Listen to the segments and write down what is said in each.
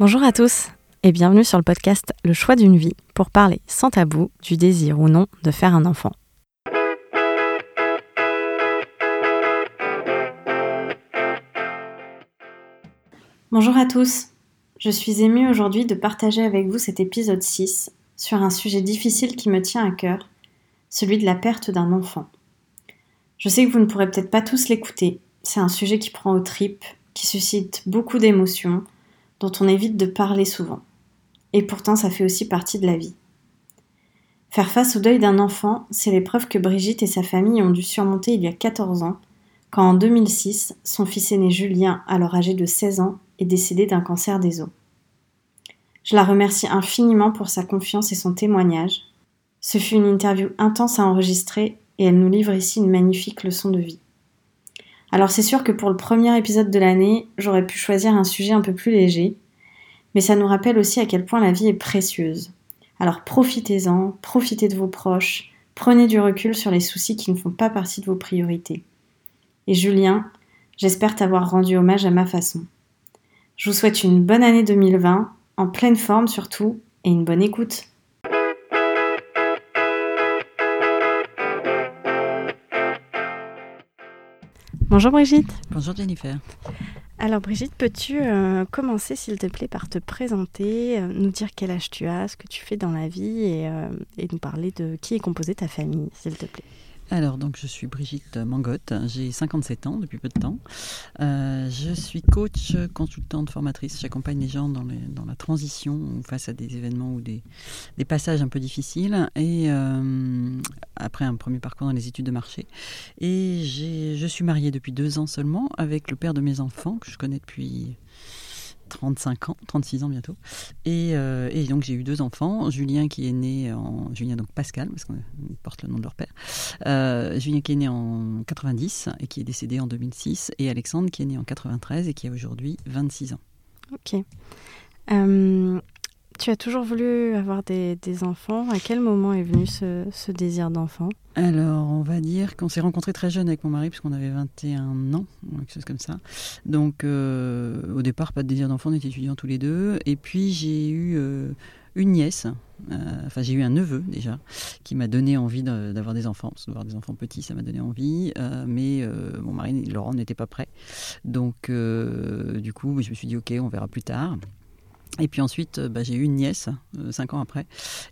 Bonjour à tous et bienvenue sur le podcast Le choix d'une vie pour parler sans tabou du désir ou non de faire un enfant. Bonjour à tous, je suis émue aujourd'hui de partager avec vous cet épisode 6 sur un sujet difficile qui me tient à cœur, celui de la perte d'un enfant. Je sais que vous ne pourrez peut-être pas tous l'écouter, c'est un sujet qui prend aux tripes, qui suscite beaucoup d'émotions, dont on évite de parler souvent. Et pourtant, ça fait aussi partie de la vie. Faire face au deuil d'un enfant, c'est l'épreuve que Brigitte et sa famille ont dû surmonter il y a 14 ans, quand en 2006, son fils aîné Julien, alors âgé de 16 ans, est décédé d'un cancer des os. Je la remercie infiniment pour sa confiance et son témoignage. Ce fut une interview intense à enregistrer et elle nous livre ici une magnifique leçon de vie. Alors c'est sûr que pour le premier épisode de l'année, j'aurais pu choisir un sujet un peu plus léger, mais ça nous rappelle aussi à quel point la vie est précieuse. Alors profitez-en, profitez de vos proches, prenez du recul sur les soucis qui ne font pas partie de vos priorités. Et Julien, j'espère t'avoir rendu hommage à ma façon. Je vous souhaite une bonne année 2020, en pleine forme surtout, et une bonne écoute. Bonjour Brigitte. Bonjour Jennifer. Alors Brigitte, peux-tu euh, commencer s'il te plaît par te présenter, euh, nous dire quel âge tu as, ce que tu fais dans la vie et, euh, et nous parler de qui est composée ta famille, s'il te plaît? Alors, donc, je suis Brigitte Mangotte, j'ai 57 ans depuis peu de temps. Euh, je suis coach, consultante, formatrice. J'accompagne les gens dans, la transition face à des événements ou des, des passages un peu difficiles. Et euh, après un premier parcours dans les études de marché. Et je suis mariée depuis deux ans seulement avec le père de mes enfants que je connais depuis 35 ans, 36 ans bientôt. Euh, et, donc j'ai eu deux enfants, Julien qui est né en... Julien donc Pascal, parce qu'on porte le nom de leur père. Euh, Julien qui est né en 90 et qui est décédé en 2006. Et Alexandre qui est né en 93 et qui a aujourd'hui 26 ans. Ok. Euh, tu as toujours voulu avoir des, enfants. À quel moment est venu ce, désir d'enfant? Alors, on va dire qu'on s'est rencontrés très jeunes avec mon mari, puisqu'on avait 21 ans, quelque chose comme ça. Donc, euh, au départ, pas de désir d'enfant, on était étudiants tous les deux. Et puis, j'ai eu euh, une nièce, euh, enfin, j'ai eu un neveu déjà, qui m'a donné envie d'avoir des enfants. Parce que d'avoir des enfants petits, ça m'a donné envie. mais mon mari, Laurent, n'était pas prêt. Donc, du coup, je me suis dit, OK, on verra plus tard. Et puis ensuite, euh, bah, j'ai eu une nièce, euh, cinq ans après.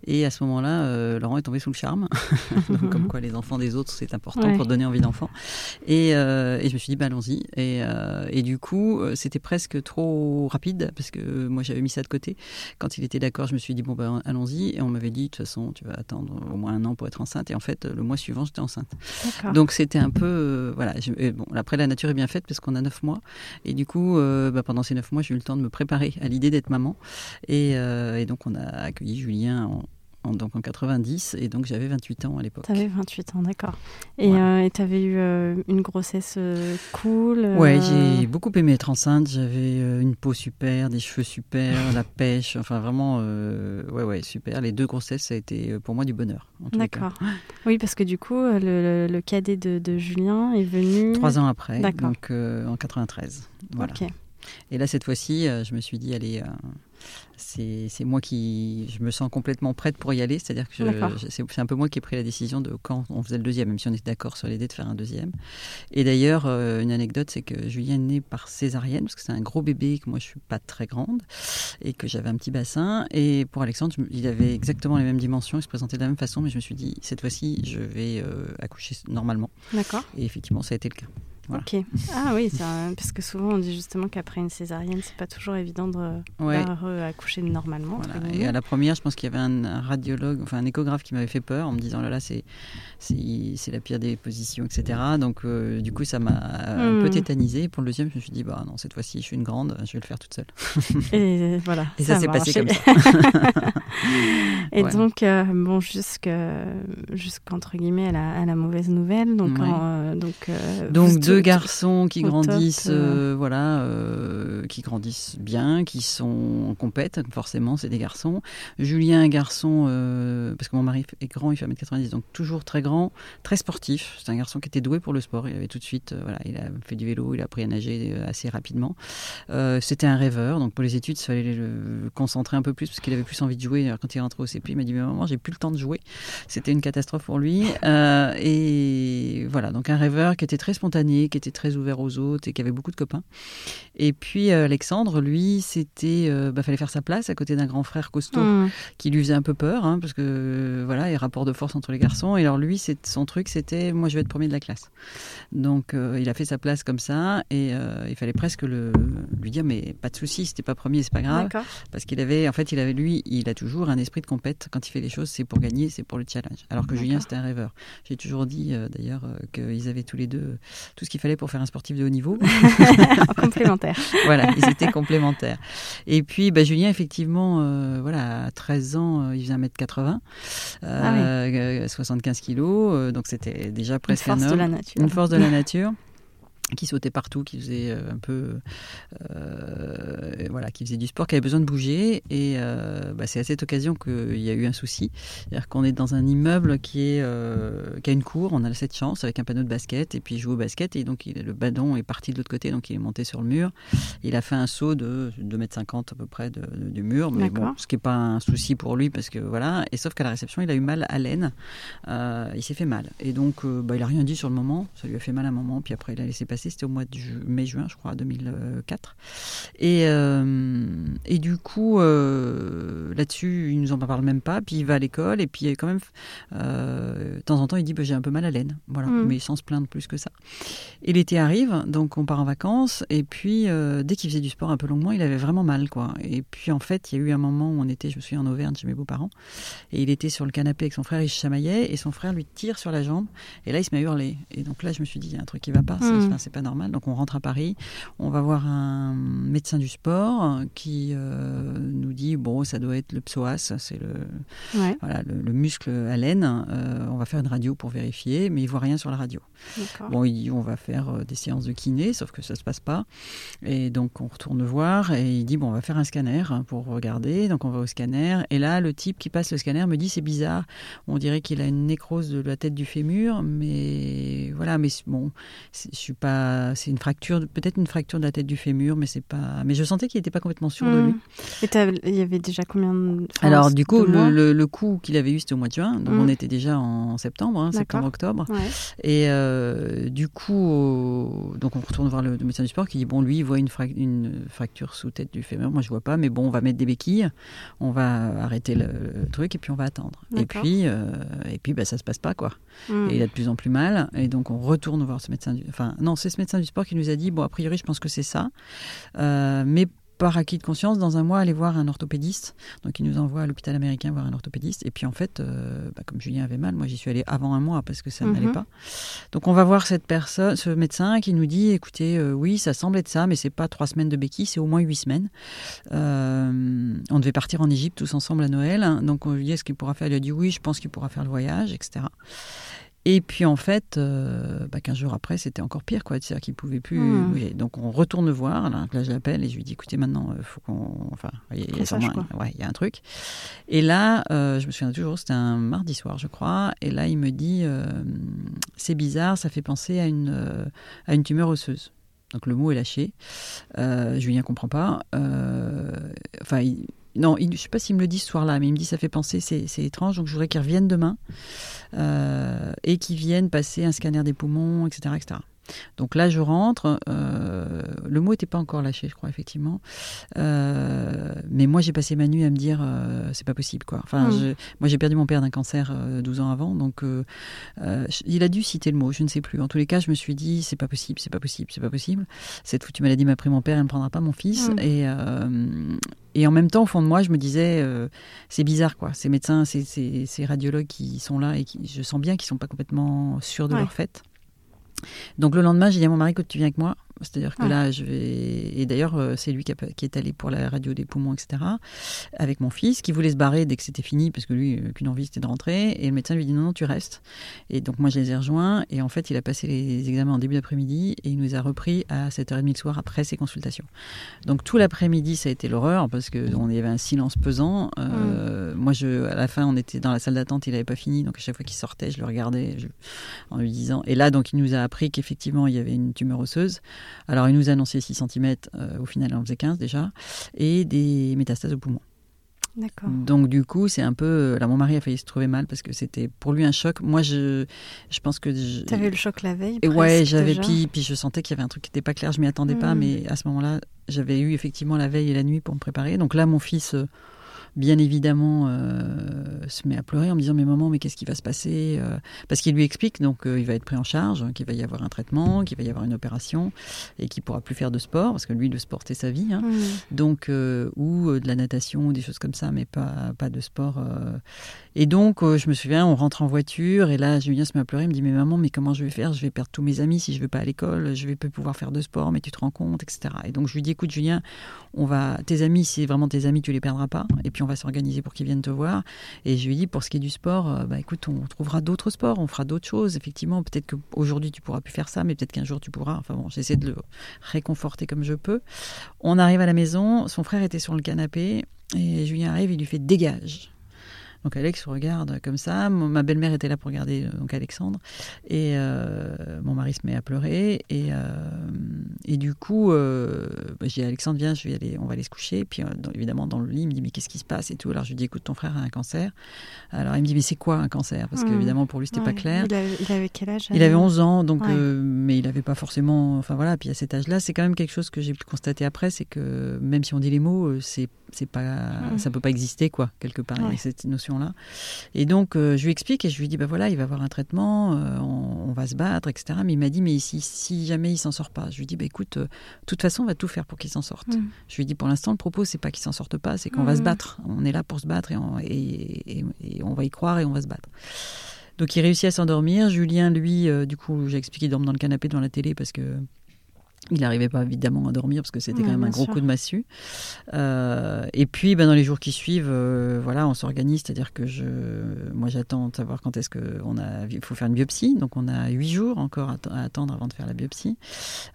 Et à ce moment-là, euh, Laurent est tombé sous le charme. Donc, comme quoi les enfants des autres, c'est important pour donner envie d'enfant. Et, et, je me suis dit, bah, allons-y. Et, et, du coup, c'était presque trop rapide parce que moi, j'avais mis ça de côté. Quand il était d'accord, je me suis dit, bon, bah, allons-y. Et on m'avait dit, de toute façon, tu vas attendre au moins un an pour être enceinte. Et en fait, le mois suivant, j'étais enceinte. Donc, c'était un peu. voilà. bon, après, la nature est bien faite parce qu'on a neuf mois. Et du coup, bah, pendant ces neuf mois, j'ai eu le temps de me préparer à l'idée d'être maman. Euh, et, donc on a accueilli Julien en, donc en 90 et donc j'avais 28 ans à l'époque. Tu avais 28 ans, d'accord. Et euh, tu avais eu euh, une grossesse cool Ouais, j'ai beaucoup aimé être enceinte. J'avais une peau super, des cheveux super, la pêche, enfin vraiment, ouais, ouais, super. Les deux grossesses, ça a été pour moi du bonheur. D'accord. Oui, parce que du coup, le, cadet de, Julien est venu. Trois ans après, donc en 93. Voilà. Et là, cette fois-ci, je me suis dit, allez, c'est moi qui je me sens complètement prête pour y aller. C'est-à-dire que c'est un peu moi qui ai pris la décision de quand on faisait le deuxième, même si on était d'accord sur l'idée de faire un deuxième. Et d'ailleurs, euh, une anecdote, c'est que Julien est né par césarienne, parce que c'est un gros bébé, que moi je suis pas très grande, et que j'avais un petit bassin. Et pour Alexandre, il avait exactement les mêmes dimensions, il se présentait de la même façon, mais je me suis dit, cette fois-ci, je vais euh, accoucher normalement. D'accord. Et effectivement, ça a été le cas. Ok. Ah oui, parce que souvent on dit justement qu'après une césarienne, c'est pas toujours évident de accoucher normalement. Et à la première, je pense qu'il y avait un, radiologue, enfin un échographe qui m'avait fait peur en me disant là là c'est la pire des positions, etc. Donc euh, du coup ça m'a un peu hmm. tétanisé. Pour le deuxième, je me suis dit bah non cette fois-ci je suis une grande, je vais le faire toute seule. Et voilà. Et ça, s'est passé comme ça. et donc euh, bon jusqu'entre guillemets à la, à la, mauvaise nouvelle, donc euh, donc donc deux deux garçons qui grandissent, voilà, qui grandissent bien, qui sont compètent, forcément, c'est des garçons. Julien, un garçon, parce que mon mari est grand, il fait 1m90, donc toujours très grand, très sportif. C'est un garçon qui était doué pour le sport. Il avait tout de suite, voilà, il a fait du vélo, il a appris à nager assez rapidement. C'était un rêveur, donc pour les études, il fallait le concentrer un peu plus parce qu'il avait plus envie de jouer. quand il est rentré au CP, il m'a dit mais maman, j'ai plus le temps de jouer. C'était une catastrophe pour lui. Euh, et voilà, donc un rêveur qui était très spontané, qui était très ouvert aux autres et qui avait beaucoup de copains. Et puis euh, Alexandre, lui, c'était, euh, bah, fallait faire sa place à côté d'un grand frère costaud mmh. qui lui faisait un peu peur, hein, parce que voilà, il rapport de force entre les garçons. Et alors lui, c'est son truc, c'était moi, je vais être premier de la classe. Donc il a fait sa place comme ça, et il fallait presque le, lui dire mais pas de souci, c'était pas premier, c'est pas grave, parce qu'il avait, en fait, il avait lui, il a toujours un esprit de compète quand il fait les choses, c'est pour gagner, c'est pour le challenge. Alors que Julien, c'était un rêveur. J'ai toujours dit euh, d'ailleurs euh, qu'ils avaient tous les deux euh, tout ce qu'il fallait pour faire un sportif de haut niveau. complémentaire. voilà, ils étaient complémentaires. Et puis, bah, Julien, effectivement, voilà, à 13 ans, il faisait 1m80, ah 75 kilos, donc c'était déjà presque une force un homme. De la nature. Une force de la nature qui sautait partout, qui faisait euh, un peu, euh, voilà, qui faisait du sport, qui avait besoin de bouger. Et euh, bah, c'est à cette occasion qu'il y a eu un souci, c'est-à-dire qu'on est dans un immeuble qui est, qui a une cour. On a cette chance avec un panneau de basket et puis il joue au basket et donc il, le ballon est parti de l'autre côté, donc il est monté sur le mur. Il a fait un saut de 2 mètres 50 à peu près de, du mur, mais bon, ce qui n'est pas un souci pour lui parce que voilà. Et sauf qu'à la réception, il a eu mal à l'aine. il s'est fait mal et donc bah, il a rien dit sur le moment. Ça lui a fait mal à un moment, puis après il a laissé passer c'était au mois de mai-juin, je crois, 2004. Et, euh, et du coup, euh, là-dessus, il nous en parle même pas. Puis il va à l'école, et puis quand même, euh, de temps en temps, il dit bah, j'ai un peu mal à l'aine, voilà, mm. mais sans se plaindre plus que ça. Et l'été arrive, donc on part en vacances, et puis dès qu'il faisait du sport un peu longuement, il avait vraiment mal, quoi. Et puis en fait, il y a eu un moment où on était, je me souviens, en Auvergne chez mes beaux-parents, et il était sur le canapé avec son frère, il chamaillait, et son frère lui tire sur la jambe, et là il se met à hurler. Et donc là, je me suis dit il y a un truc qui va pas, mm. C'est pas normal. Donc on rentre à Paris, on va voir un médecin du sport qui euh, nous dit bon, ça doit être le psoas, c'est le, voilà, le, muscle à laine. Euh, on va faire une radio pour vérifier, mais il voit rien sur la radio. Bon, il dit on va faire euh, des séances de kiné, sauf que ça se passe pas. Et donc on retourne voir et il dit bon, on va faire un scanner pour regarder. Donc on va au scanner et là le type qui passe le scanner me dit c'est bizarre, on dirait qu'il a une nécrose de la tête du fémur, mais voilà, mais bon, je suis pas c'est une fracture, peut-être une fracture de la tête du fémur, mais c'est pas. Mais je sentais qu'il n'était pas complètement sûr de lui. Mmh. Et il y avait déjà combien de... Alors du coup, le, coup qu'il avait eu, c'était au mois de juin, donc mmh. on était déjà en septembre, hein, septembre-octobre. Et euh, du coup, donc on retourne voir le, médecin du sport qui dit bon, lui, il voit une, une fracture sous tête du fémur, moi je vois pas, mais bon, on va mettre des béquilles, on va arrêter le, truc et puis on va attendre. Et puis, euh, et puis, bah, ça se passe pas quoi. Mmh. Et il a de plus en plus mal, et donc on retourne voir ce médecin. Du... Enfin, non, c'est médecin du sport qui nous a dit, bon, a priori, je pense que c'est ça. Euh, mais par acquis de conscience, dans un mois, aller voir un orthopédiste. Donc, il nous envoie à l'hôpital américain voir un orthopédiste. Et puis, en fait, euh, bah, comme Julien avait mal, moi, j'y suis allée avant un mois parce que ça n'allait mhm. pas. Donc, on va voir cette personne, ce médecin qui nous dit, écoutez, euh, oui, ça semble être ça, mais c'est pas trois semaines de béquille, c'est au moins huit semaines. on devait partir en Égypte tous ensemble à Noël. Donc, on lui dit, est-ce qu'il pourra faire Il a dit, oui, je pense qu'il pourra faire le voyage, etc. Et puis en fait, euh, bah, 15 jours après, c'était encore pire, quoi. C'est-à-dire qu'il pouvait plus. Mmh. Donc on retourne voir. Là, là je l'appelle et je lui dis, écoutez, maintenant, il euh, faut qu'on. Enfin, il y, a, ouais, il y a un truc. Et là, euh, je me souviens toujours, c'était un mardi soir, je crois. Et là, il me dit, euh, c'est bizarre, ça fait penser à une à une tumeur osseuse. Donc le mot est lâché. Julien comprend pas. Enfin, il, non, je ne sais pas s'il me le dit ce soir-là, mais il me dit ça fait penser, c'est étrange, donc je voudrais qu'il revienne demain euh, et qu'il vienne passer un scanner des poumons, etc. etc. Donc là, je rentre. Euh, le mot n'était pas encore lâché, je crois, effectivement. Euh, mais moi, j'ai passé ma nuit à me dire, euh, c'est pas possible, quoi. Enfin, hmm. moi, j'ai perdu mon père d'un cancer 12 ans avant, donc il a dû citer le mot, je ne sais plus. En tous les cas, je me suis dit, c'est pas possible, c'est pas possible, c'est pas possible. Cette foutue maladie m'a pris mon père, elle ne prendra pas mon fils. Hmm. Et, et en même temps, au fond de moi, je me disais, c'est bizarre, quoi. Ces médecins, ces, ces, radiologues qui sont là et qui, je sens bien qu'ils sont pas complètement sûrs de leur fait. Donc le lendemain, j'ai dit à mon mari que tu viens avec moi C'est-à-dire que Ah. là, je vais. Et d'ailleurs, euh, c'est lui qui, a- qui est allé pour la radio des poumons, etc. Avec mon fils, qui voulait se barrer dès que c'était fini, parce que lui, euh, qu'une envie, c'était de rentrer. Et le médecin lui dit non, non, tu restes. Et donc, moi, je les ai rejoints. Et en fait, il a passé les examens en début d'après-midi et il nous a repris à 7h30 le soir après ses consultations. Donc, tout l'après-midi, ça a été l'horreur parce qu'on y avait un silence pesant. Euh, Moi, je, à la fin, on était dans la salle d'attente, il n'avait pas fini. Donc, à chaque fois qu'il sortait, je le regardais je- en lui disant. Et là, donc, il nous a appris qu'effectivement, il y avait une tumeur osseuse. Alors, il nous a annoncé 6 cm. au final, il en faisait 15 déjà. Et des métastases au poumon. D'accord. Donc du coup, c'est un peu. Là, mon mari a failli se trouver mal parce que c'était pour lui un choc. Moi, je, je pense que. je- T'avais eu le choc la veille Et ouais, presque, j'avais puis, puis je sentais qu'il y avait un truc qui n'était pas clair. Je m'y attendais pas, Mhm. mais à ce moment-là, j'avais eu effectivement la veille et la nuit pour me préparer. Donc là, mon fils, euh, bien évidemment, euh, se met à pleurer en me disant mais maman, mais qu'est-ce qui va se passer Euh, Parce qu'il lui explique donc euh, il va être pris en charge, qu'il va y avoir un traitement, qu'il va y avoir une opération et qu'il pourra plus faire de sport parce que lui, le sport c'est sa vie. hein. Mhm. Donc, ou de la natation des choses comme ça, mais pas, pas de sport. Et donc, je me souviens, on rentre en voiture et là, Julien se met à pleurer. Il me dit Mais maman, mais comment je vais faire? Je vais perdre tous mes amis si je vais pas à l'école, je vais pas pouvoir faire de sport, mais tu te rends compte, etc. Et donc, je lui dis Écoute, Julien, on va, tes amis, si c'est vraiment tes amis, tu les perdras pas. Et puis, on va s'organiser pour qu'ils viennent te voir. Et je lui dis Pour ce qui est du sport, euh, bah écoute, on trouvera d'autres sports, on fera d'autres choses. Effectivement, peut-être qu'aujourd'hui, tu pourras plus faire ça, mais peut-être qu'un jour, tu pourras. Enfin bon, j'essaie de le réconforter comme je peux. On arrive à la maison, son frère était sur le canapé et Julien arrive, il lui fait dégage. Donc Alex regarde comme ça. Ma belle-mère était là pour regarder euh, donc Alexandre et euh, mon mari se met à pleurer et euh, et du coup euh, bah, j'ai dit, Alexandre viens, je vais aller, on va aller se coucher. Puis euh, dans- évidemment dans le lit il me dit mais qu'est-ce qui se passe et tout. Alors je lui dis écoute ton frère a un cancer. Alors il me dit mais c'est quoi un cancer? Parce Mhm. qu'évidemment pour lui c'était pas Ouais. clair. Il avait, il avait quel âge Il avait alors 11 ans, donc, Ouais. mais il n'avait pas forcément. Enfin voilà, puis à cet âge-là, c'est quand même quelque chose que j'ai pu constater après, c'est que même si on dit les mots, c'est c'est pas, Mhm. ça peut pas exister quoi, quelque part, Ouais. cette Et donc euh, je lui explique et je lui dis bah voilà, il va avoir un traitement, euh, on, on va se battre, etc. Mais il m'a dit mais si, si jamais il s'en sort pas, je lui dis bah écoute, euh, de toute façon on va tout faire pour qu'il s'en sorte. Mhm. Je lui dis pour l'instant le propos c'est pas qu'il s'en sorte pas, c'est qu'on va se battre. On est là pour se battre et on, et- et- et on va y croire et on va se battre. Donc il réussit à s'endormir. Julien, lui, du coup, j'ai expliqué, il dorme dans le canapé devant la télé parce que il n'arrivait pas évidemment à dormir parce que c'était Ouais, quand même un gros sûr. coup de massue. Euh, et puis, ben, dans les jours qui suivent, euh, voilà, on s'organise, c'est-à-dire que je, moi, j'attends de savoir quand est-ce qu'on a, il faut faire une biopsie. Donc, on a huit jours encore à, à attendre avant de faire la biopsie.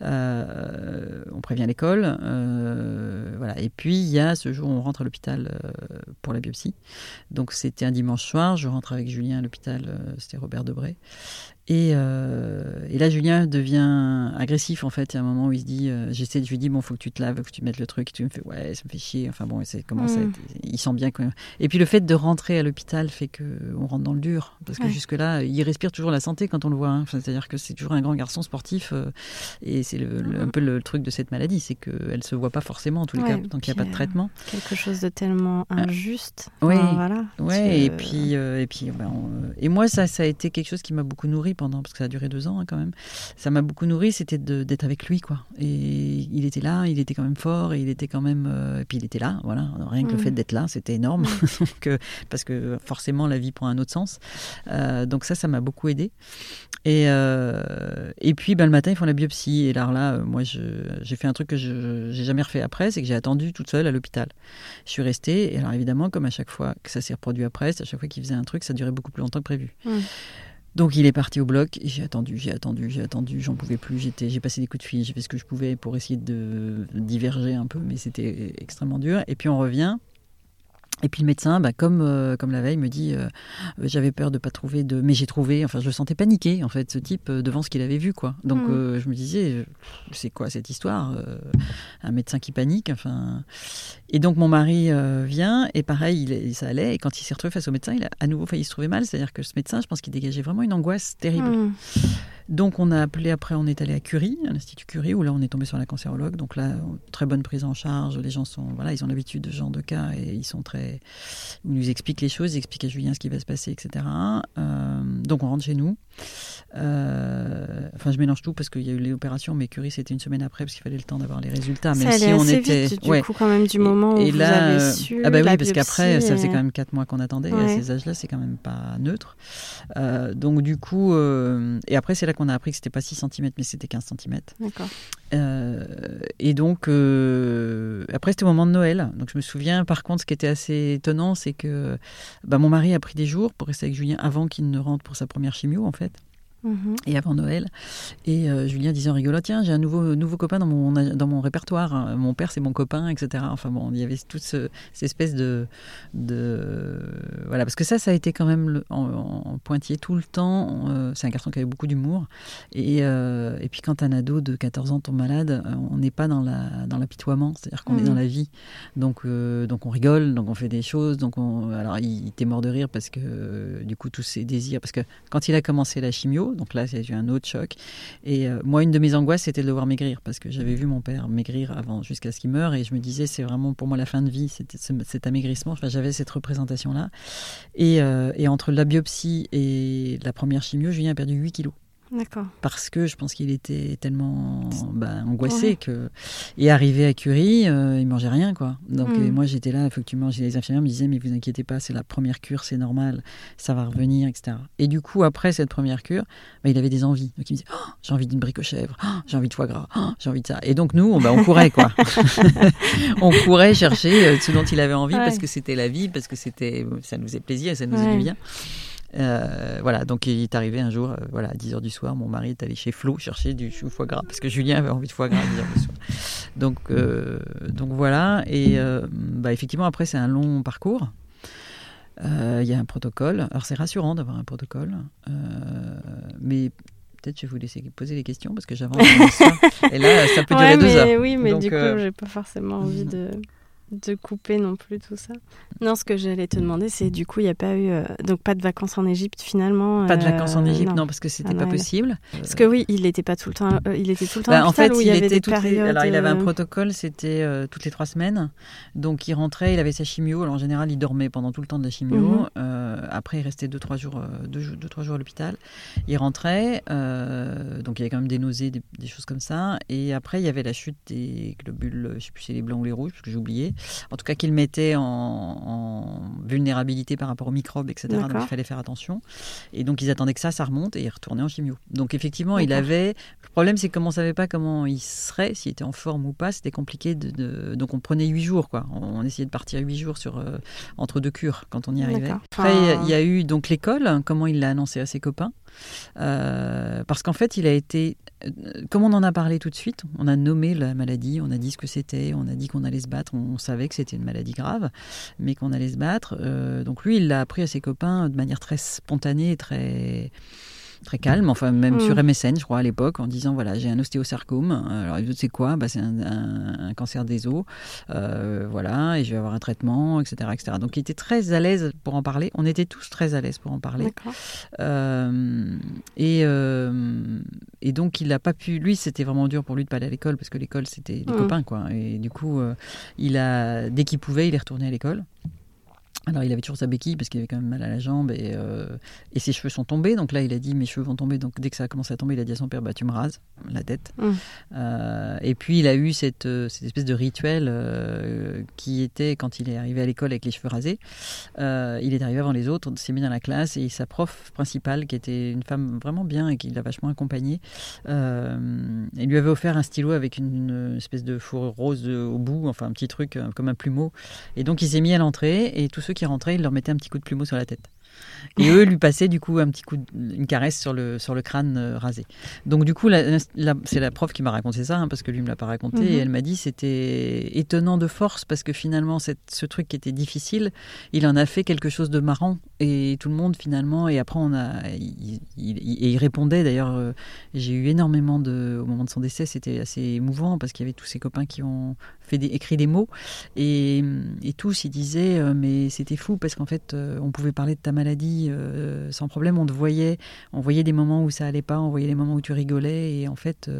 Euh, on prévient l'école, voilà. Et puis, il y a ce jour où on rentre à l'hôpital pour la biopsie. Donc, c'était un dimanche soir. Je rentre avec Julien à l'hôpital. c'était Robert Debré. Et, euh, et là, Julien devient agressif en fait. Il y a un moment où il se dit, euh, j'essaie, je lui dis bon, faut que tu te laves, faut que tu mettes le truc. Et tu me fais ouais, ça me fait chier. Enfin bon, c'est comment ça. Mm. Il sent bien que. Et puis le fait de rentrer à l'hôpital fait que on rentre dans le dur parce que Ouais. jusque là, il respire toujours la santé quand on le voit. hein. Enfin, C'est-à-dire que c'est toujours un grand garçon sportif euh, et c'est le- un peu le truc de cette maladie, c'est qu'elle se voit pas forcément en tous les Ouais, cas tant qu'il n'y a puis, pas de traitement. Quelque chose de tellement injuste. oui. Voilà. Ouais, et puis, et puis, ben, on- et moi, ça, ça a été quelque chose qui m'a beaucoup nourri pendant, parce que ça a duré deux ans hein, quand même. Ça m'a beaucoup nourri, c'était d'être avec lui, quoi. Et il était là, il était quand même fort, et il était quand même, euh, et puis il était là, voilà. Rien que le fait d'être là, c'était énorme, Donc, euh, parce que forcément la vie prend un autre sens. Euh, donc ça, ça m'a beaucoup aidé. Et, et puis, ben, le matin, ils font la biopsie. Et alors là, moi, j'ai fait un truc que je j'ai jamais refait après, c'est que j'ai attendu toute seule à l'hôpital. Je suis restée, et alors évidemment, comme à chaque fois que ça s'est reproduit après, à chaque fois qu'il faisait un truc, ça durait beaucoup plus longtemps que prévu. Mm. Donc il est parti au bloc, j'ai attendu, j'ai attendu, j'ai attendu, j'en pouvais plus, j'étais, j'ai passé des coups de fil, j'ai fait ce que je pouvais pour essayer de diverger un peu, mais c'était extrêmement dur. Et puis on revient. Et puis le médecin, bah, comme, euh, comme la veille, me dit euh, j'avais peur de pas trouver de. Mais j'ai trouvé, enfin je le sentais paniqué, en fait, ce type, euh, devant ce qu'il avait vu, quoi. Donc Mm. euh, je me disais c'est quoi cette histoire Un médecin qui panique, enfin. Et donc mon mari vient, et pareil, il, ça allait, et quand il s'est retrouvé face au médecin, il a à nouveau failli se trouver mal, c'est-à-dire que ce médecin, je pense qu'il dégageait vraiment une angoisse terrible. Mm. Donc on a appelé après, on est allé à Curie, à l'Institut Curie, où là on est tombé sur la cancérologue. Donc là, très bonne prise en charge. Les gens sont, voilà, ils ont l'habitude de ce genre de cas et ils sont très, ils nous expliquent les choses, ils expliquent à Julien ce qui va se passer, etc. Euh, donc on rentre chez nous. Euh, enfin, je mélange tout parce qu'il y a eu les opérations, mais Curie c'était une semaine après parce qu'il fallait le temps d'avoir les résultats. Ça Même allait si on assez était, vite, du ouais. coup, quand même, du moment où et vous là, avez euh, su ah bah oui, parce qu'après, ça faisait quand même quatre mois qu'on attendait. Et à ces âges-là, c'est quand même pas neutre. Euh, donc du coup, euh, et après, c'est là qu'on a appris que c'était pas 6 cm, mais c'était 15 cm. D'accord. et donc, après, c'était au moment de Noël. Donc, je me souviens, par contre, ce qui était assez étonnant, c'est que bah, mon mari a pris des jours pour rester avec Julien avant qu'il ne rentre pour sa première chimio, en fait. Mhm. et avant Noël. Et euh, Julien disait en rigolant, tiens, j'ai un nouveau, nouveau copain dans mon, dans mon répertoire. Mon père, c'est mon copain, etc. Enfin bon, il y avait toute ce, cette espèce de, de... Voilà, parce que ça, ça a été quand même en, pointillé tout le temps. Euh, c'est un garçon qui avait beaucoup d'humour. Et, euh, et puis quand un ado de 14 ans tombe malade, on n'est pas dans l'apitoiement, dans l'apitoiement, c'est-à-dire qu'on est dans mhm. la vie. Donc, donc on rigole, donc on fait des choses. Donc on... Alors il était mort de rire parce que du coup, tous ses désirs... Parce que quand il a commencé la chimio, donc là, j'ai eu un autre choc. Et euh, moi, une de mes angoisses, c'était de voir maigrir, parce que j'avais vu mon père maigrir avant, jusqu'à ce qu'il meure, et je me disais, c'est vraiment pour moi la fin de vie, cet amaigrissement. Enfin, j'avais cette représentation-là. Et, euh, et, entre la biopsie et la première chimio, Julien a perdu 8 kilos. D'accord. Parce que je pense qu'il était tellement bah, angoissé que. Et arrivé à Curie, euh, il mangeait rien, quoi. Donc hmm. moi, j'étais là, effectivement, les infirmières me disaient, mais vous inquiétez pas, c'est la première cure, c'est normal, ça va revenir, etc. Et du coup, après cette première cure, bah, il avait des envies. Donc il me disait, oh, j'ai envie d'une brique aux chèvres, oh, j'ai envie de foie gras, oh, j'ai envie de ça. Et donc nous, on, bah, on courait, quoi. on courait chercher euh, ce dont il avait envie parce que c'était la vie, parce que c'était, ça nous faisait plaisir, ça nous faisait du bien. Euh, voilà, donc il est arrivé un jour, euh, voilà, à 10h du soir, mon mari est allé chez Flo chercher du chou foie gras, parce que Julien avait envie de foie gras à 10h du soir. Donc, euh, donc voilà, et bah, effectivement, après, c'est un long parcours. Il y a un protocole. Alors, c'est rassurant d'avoir un protocole, mais peut-être je vais vous laisser poser les questions parce que j'avance. et là, ça peut durer deux heures. Oui, mais du coup, j'ai pas forcément envie de de couper non plus tout ça. Non, ce que j'allais te demander, c'est du coup, il n'y a pas eu euh, donc pas de vacances en Égypte finalement. Pas de vacances en euh, Égypte, non. parce que c'était pas possible. Parce que oui, il n'était pas tout le temps, euh, il était tout le temps. Bah, en fait, il, avait Alors, il avait un protocole, c'était toutes les trois semaines. Donc, il rentrait, il avait sa chimio. Alors, en général, il dormait pendant tout le temps de la chimio. Mhm. après, il restait deux trois jours, deux, deux trois jours à l'hôpital. Il rentrait, donc il y avait quand même des nausées, des, des, choses comme ça. Et après, il y avait la chute des globules, je sais plus si c'est les blancs ou les rouges, parce que j'ai oublié en tout cas qu'il mettait en, vulnérabilité par rapport aux microbes, etc. Donc il fallait faire attention. Et donc ils attendaient que ça, ça remonte et il retournait en chimio. Donc effectivement, il avait. Le problème, c'est qu'on ne savait pas comment il serait, s'il était en forme ou pas. C'était compliqué. De, Donc on prenait huit jours, quoi. On essayait de partir huit jours sur, euh, entre deux cures quand on y arrivait. Après, il y a eu donc l'école, comment il l'a annoncé à ses copains. Euh, parce qu'en fait, il a été, euh, comme on en a parlé tout de suite, on a nommé la maladie, on a dit ce que c'était, on a dit qu'on allait se battre, on, savait que c'était une maladie grave, mais qu'on allait se battre. Euh, donc lui, il l'a appris à ses copains de manière très spontanée et très très calme, enfin même sur MSN, mm. je crois, à l'époque, en disant voilà, j'ai un ostéosarcome. Alors, c'est quoi? Bah, C'est un, cancer des os, euh, voilà, et je vais avoir un traitement, etc., etc. Donc, il était très à l'aise pour en parler. On était tous très à l'aise pour en parler. Euh, et, euh, et donc, il n'a pas pu. Lui, c'était vraiment dur pour lui de pas aller à l'école parce que l'école, c'était des mm. copains, quoi. Et du coup, il a, dès qu'il pouvait, il est retourné à l'école. Alors il avait toujours sa béquille parce qu'il avait quand même mal à la jambe et, euh, et, ses cheveux sont tombés. Donc là il a dit mes cheveux vont tomber. Donc dès que ça a commencé à tomber, il a dit à son père bah tu me rases la tête. Mmh. Euh, et puis il a eu cette, euh, cette espèce de rituel qui était quand il est arrivé à l'école avec les cheveux rasés. il est arrivé avant les autres, s'est mis dans la classe et sa prof principale qui était une femme vraiment bien et qui l'a vachement accompagné, elle lui avait offert un stylo avec une, espèce de fourrure rose au bout, enfin un petit truc comme un plumeau. Et donc il s'est mis à l'entrée et tous ceux qui rentraient, il leur mettait un petit coup de plumeau sur la tête. Et eux lui passaient du coup un petit coup, une caresse sur le, sur le crâne euh, rasé. Donc du coup, c'est la prof qui m'a raconté ça, hein, parce que lui me l'a pas raconté, et mhm. elle m'a dit c'était étonnant de force, parce que finalement, ce truc qui était difficile, il en a fait quelque chose de marrant, et tout le monde finalement, et après on a, il, et il répondait d'ailleurs, euh, j'ai eu énormément de, au moment de son décès, c'était assez émouvant, parce qu'il y avait tous ses copains qui ont des, écrit des mots, et, et tous ils disaient, euh, mais c'était fou, parce qu'en fait, on pouvait parler de ta maladie euh, sans problème. On te voyait, on voyait des moments où ça allait pas, on voyait des moments où tu rigolais, et en fait,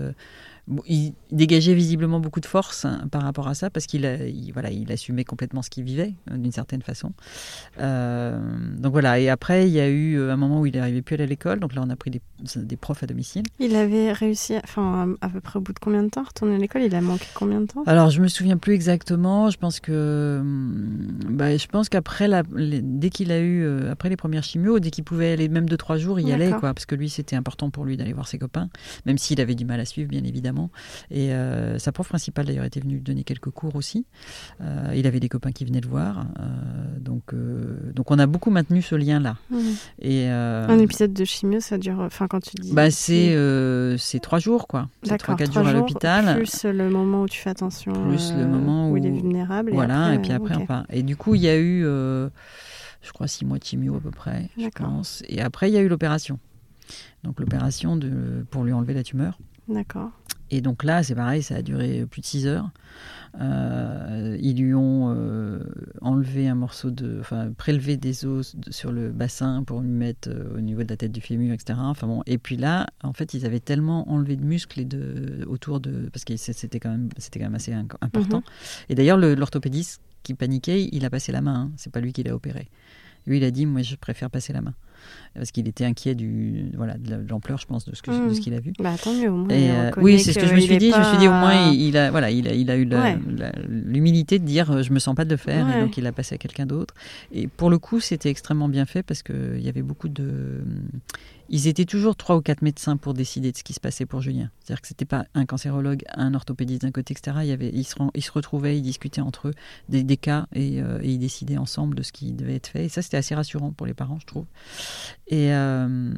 il dégageait visiblement beaucoup de force hein, par rapport à ça parce qu'il voilà, il assumait complètement ce qu'il vivait euh, d'une certaine façon. Euh, donc voilà. Et après, il y a eu euh, un moment où il n'arrivait plus à aller à l'école. Donc là, on a pris des, des, profs à domicile. Il avait réussi, enfin, à peu près au bout de combien de temps retourner à l'école? Il a manqué combien de temps? Alors, je me souviens plus exactement. Je pense que, hum, bah, je pense qu'après, dès qu'il a eu, après les premières chimios, dès qu'il pouvait aller même deux trois jours, il y allait quoi, parce que lui, c'était important pour lui d'aller voir ses copains, même s'il avait du mal à suivre, bien évidemment. Et sa prof principale d'ailleurs était venue lui donner quelques cours aussi. il avait des copains qui venaient le voir. donc, donc on a beaucoup maintenu ce lien-là. Mmh. Et un épisode de chimio, ça dure. Enfin, quand tu dis. Bah, c'est c'est trois jours, quoi. C'est trois quatre jours, à l'hôpital. Plus le moment où tu fais attention. Plus le moment où, il est vulnérable. Voilà. Et, puis après, enfin. Et du coup, il y a eu je crois, six mois de chimio à peu près, je pense. Et après, il y a eu l'opération. Donc l'opération de, pour lui enlever la tumeur. D'accord. Et donc là, c'est pareil, ça a duré plus de six heures. Euh, ils lui ont euh, enlevé un morceau de, enfin prélevé des os sur le bassin pour lui mettre euh, au niveau de la tête du fémur, etc. Enfin bon, et puis là, en fait, ils avaient tellement enlevé de muscles et de autour de, parce que c'était quand même, c'était quand même assez important. Mhm. Et d'ailleurs, l'orthopédiste qui paniquait, il a passé la main. Hein. C'est pas lui qui l'a opéré. Lui, il a dit, moi, je préfère passer la main parce qu'il était inquiet du voilà de l'ampleur je pense de ce que de ce mmh. qu'il a vu. Bah tant mieux au moins euh, oui c'est ce que je me suis dit. je me suis dit au moins il, a voilà il a, il a eu l'humilité de dire euh, je me sens pas de le faire et donc il a passé à quelqu'un d'autre. Et pour le coup c'était extrêmement bien fait parce que il y avait beaucoup de ils étaient toujours trois ou quatre médecins pour décider de ce qui se passait pour Julien. C'est-à-dire que c'était pas un cancérologue, un orthopédiste d'un côté, etc. Il y avait, ils, se, ils se retrouvaient, ils discutaient entre eux des, des cas et, euh, et, ils décidaient ensemble de ce qui devait être fait. Et ça, c'était assez rassurant pour les parents, je trouve. Et, euh,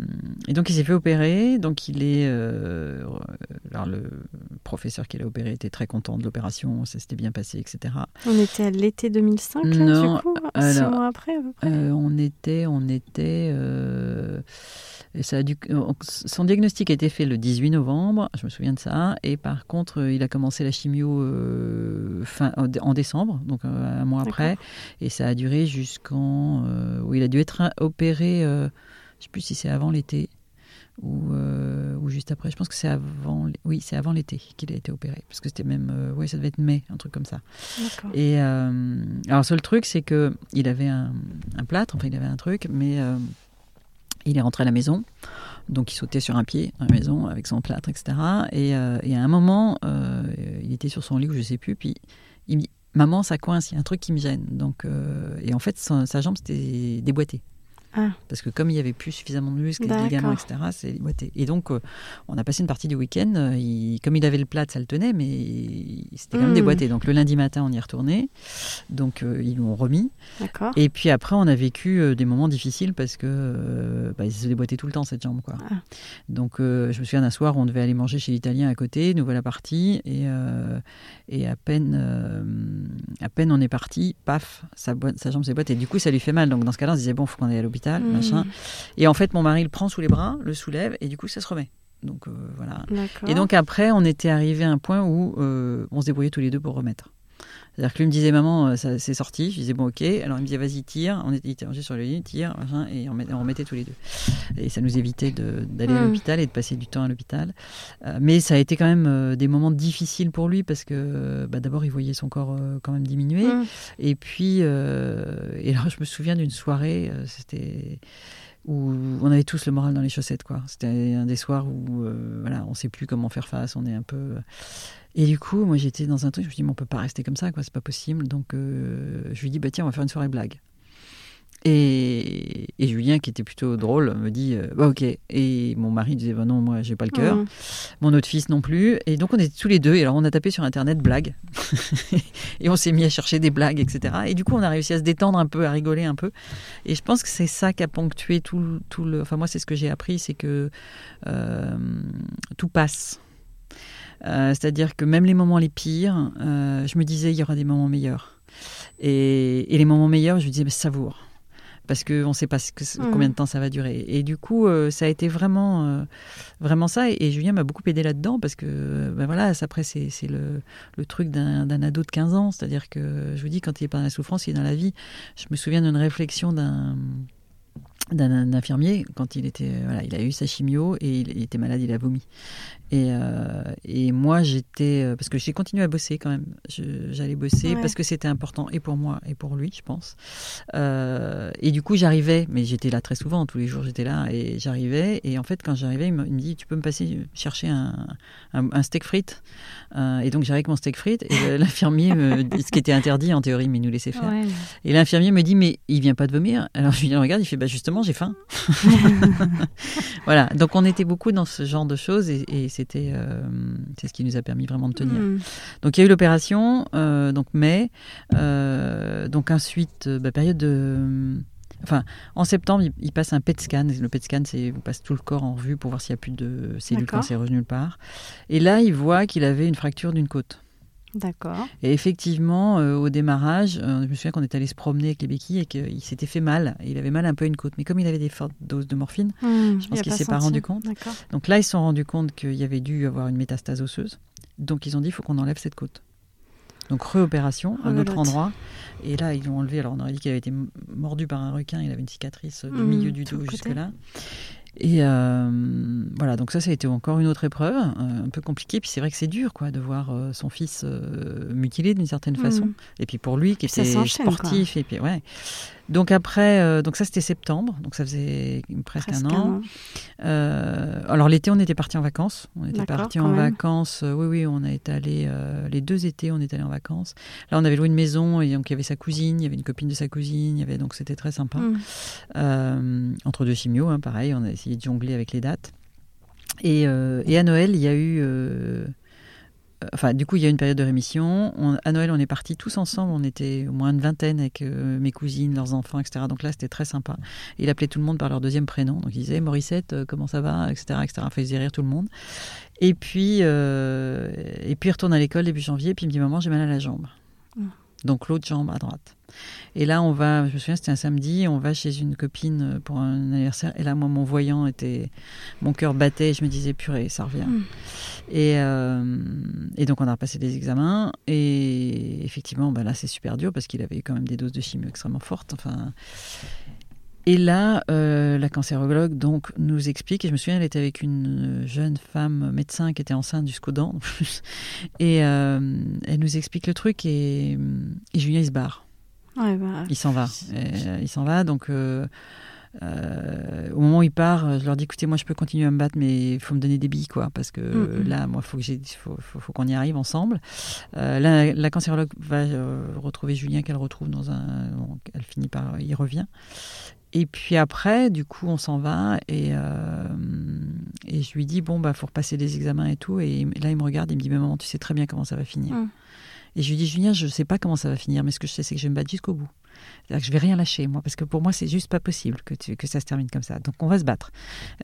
et donc, il s'est fait opérer. Donc, il est. Euh, alors, le professeur qui l'a opéré était très content de l'opération, ça s'était bien passé, etc. On était à l'été 2005, non, du coup, six mois après, à peu près. on était. On était ça a dû, son diagnostic a été fait le 18 novembre, je me souviens de ça, et par contre, il a commencé la chimio euh, fin, en décembre, donc euh, un mois après, et ça a duré jusqu'en... Euh, où il a dû être opéré, je ne sais plus si c'est avant l'été ou, ou, juste après. Je pense que c'est avant, oui, c'est avant l'été qu'il a été opéré, parce que c'était même, oui, ça devait être mai, un truc comme ça. Et alors, seul truc, c'est que il avait un, un, plâtre, enfin, il avait un truc, mais il est rentré à la maison, donc il sautait sur un pied à la maison avec son plâtre, etc. Et, euh, et à un moment, euh, il était sur son lit ou je sais plus, puis il dit Maman, ça coince, il y a un truc qui me gêne. Donc, euh, et en fait, sa jambe s'était déboîtée. Ah. Parce que comme il n'y avait plus suffisamment de muscles, de ligaments, etc., c'est déboîté. Et donc, euh, on a passé une partie du week-end. Euh, comme il avait le plat, ça le tenait, mais c'était quand même hmm. déboîté. Donc, le lundi matin, on y est retourné. Donc, euh, ils l'ont remis. Et puis après, on a vécu des moments difficiles parce que bah, il se déboîtait tout le temps, cette jambe. Quoi. Ah. Donc, je me souviens d'un soir, on devait aller manger chez l'Italien à côté, nous voilà partis. Et, et à, peine, à peine on est parti, paf, sa, sa jambe s'est boîtée. Et du coup, ça lui fait mal. Donc, dans ce cas-là, on se disait, bon, il faut qu'on aille à l'hôpital machin. Hmm. Et en fait, mon mari le prend sous les bras, le soulève, et du coup, ça se remet. Donc euh, voilà. Et donc après, on était arrivé à un point où euh, on se débrouillait tous les deux pour remettre. C'est-à-dire que lui me disait, maman, euh, ça c'est sorti. Je disais, bon, ok. Alors il me disait, vas-y, tire. On était, rangés sur le lit, tire, machin, et on, remettait tous les deux. Et ça nous évitait d'aller à hmm. l'hôpital et de passer du temps à l'hôpital. Euh, mais ça a été quand même euh, des moments difficiles pour lui parce que bah, d'abord, il voyait son corps quand même diminuer. Hmm. Et puis, et alors je me souviens d'une soirée, c'était où on avait tous le moral dans les chaussettes quoi. C'était un des soirs où voilà, on sait plus comment faire face, on est un peu et du coup, moi j'étais dans un truc, je me dis, mais on peut pas rester comme ça, quoi, c'est pas possible. Donc euh, je lui dis, bah tiens, on va faire une soirée blague. Et, et, Julien, qui était plutôt drôle, me dit euh, bah, ok. Et mon mari disait bah non, moi j'ai pas le cœur. Mmh. Mon autre fils non plus. Et donc on était tous les deux. Et alors on a tapé sur internet blague. et on s'est mis à chercher des blagues, etc. Et du coup on a réussi à se détendre un peu, à rigoler un peu. Et je pense que c'est ça qui a ponctué tout, tout le. Enfin moi c'est ce que j'ai appris, c'est que euh, tout passe. Euh, c'est-à-dire que même les moments les pires, euh, je me disais il y aura des moments meilleurs. Et, les moments meilleurs, je me disais bah, savoure. Parce qu'on ne sait pas mmh. combien de temps ça va durer. Et du coup, euh, ça a été vraiment, vraiment ça. Et, Julien m'a beaucoup aidé là-dedans parce que, ben voilà, après, c'est le, le, truc d'un ado de 15 ans. C'est-à-dire que, je vous dis, quand il est pas dans la souffrance, il est dans la vie. Je me souviens d'une réflexion d'un d'un infirmier quand il était voilà il a eu sa chimio et il, était malade il a vomi. Et, euh, et moi j'étais euh, parce que j'ai continué à bosser quand même. J'allais bosser parce que c'était important et pour moi et pour lui je pense. Euh, et du coup j'arrivais mais j'étais là très souvent tous les jours j'étais là et j'arrivais. Et en fait quand j'arrivais il, me dit tu peux me passer chercher un, un, steak frites. Et donc j'arrive avec mon steak frites et l'infirmier ce qui était interdit en théorie mais il nous laissait faire. Et l'infirmier me dit mais il vient pas de vomir. Alors je lui regarde il fait bah justement j'ai faim. voilà, donc on était beaucoup dans ce genre de choses et, et c'était, euh, c'est ce qui nous a permis vraiment de tenir. Hmm. Donc il y a eu l'opération, euh, donc mai, euh, donc ensuite bah, période de, enfin en septembre il, il passe un PET scan. Le PET scan c'est vous passe tout le corps en revue pour voir s'il n'y a plus de cellules cancéreuses nulle part. Et là il voit qu'il avait une fracture d'une côte. D'accord. Et effectivement, euh, au démarrage, euh, je me souviens qu'on est allé se promener avec les béquilles et qu'il s'était fait mal. Il avait mal un peu à une côte. Mais comme il avait des fortes doses de morphine, Hmm, Je pense qu'il s'est pas rendu compte. Donc là, ils se sont rendus compte qu'il y avait dû avoir une métastase osseuse. Donc ils ont dit, il faut qu'on enlève cette côte. Donc réopération à un autre endroit. Et là, ils l'ont enlevé. Alors on aurait dit qu'il avait été mordu par un requin. Il avait une cicatrice euh, du Mmh, milieu du dos jusque-là. Et euh, voilà, donc ça, ça a été encore une autre épreuve, euh, un peu compliquée. Puis c'est vrai que c'est dur, quoi, de voir euh, son fils euh, mutilé d'une certaine façon. Hmm. Et puis pour lui, qui ça était sportif, et puis ouais. Donc après, euh, donc ça c'était septembre, donc ça faisait presque, Presque un an. Euh, alors l'été, on était parti en vacances. On était parti en même. vacances. euh, oui, oui, on a été allé les deux étés, on est allé en vacances. Là, on avait loué une maison et donc il y avait sa cousine, il y avait une copine de sa cousine, il y avait donc c'était très sympa. Euh, entre deux chimios, hein, pareil, on a essayé de jongler avec les dates. Et, euh, et à Noël, il y a eu. euh, Enfin, du coup, il y a une période de rémission. On- à Noël, on est partis tous ensemble. On était au moins une vingtaine avec euh, mes cousines, leurs enfants, etc. Donc là, c'était très sympa. Il appelait tout le monde par leur deuxième prénom. Donc il disait Morissette, euh, comment ça va, etc., etc. Enfin, il faisait rire tout le monde. Et puis, euh, et puis il retourne à l'école début janvier. Puis il me dit maman, j'ai mal à la jambe. Mm. Donc l'autre jambe à droite. Et là, on va, je me souviens, c'était un samedi, on va chez une copine pour un anniversaire. Et là, moi, mon voyant était, mon cœur battait. Je me disais, purée, ça revient. Mm. Et, euh, et donc, on a repassé des examens. Et effectivement, ben là, c'est super dur parce qu'il avait eu quand même des doses de chimio extrêmement fortes. Enfin. Et là, euh, la cancérologue donc nous explique, et je me souviens, elle était avec une jeune femme médecin qui était enceinte jusqu'aux dents, et euh, elle nous explique le truc, et, et Julien il se barre. Ouais, bah, Il s'en va. Et, il s'en va. Donc, euh, euh, au moment où il part, je leur dis écoutez, moi, je peux continuer à me battre, mais il faut me donner des billes, quoi. Parce que Mhm. là, moi, faut que j'ai, faut, faut, faut qu'on y arrive ensemble. Euh, là, la cancérologue va euh, retrouver Julien, qu'elle retrouve dans un. bon, elle finit par. Il revient. Et puis après, du coup, on s'en va et, euh, et je lui dis bon bah faut repasser les examens et tout. Et là, il me regarde, il me dit mais maman, tu sais très bien comment ça va finir. Mm. Et je lui dis Julien, je sais pas comment ça va finir, mais ce que je sais, c'est que je vais me battre jusqu'au bout. Que je vais rien lâcher, moi, parce que pour moi, c'est juste pas possible que, ça se termine comme ça. Donc, on va se battre.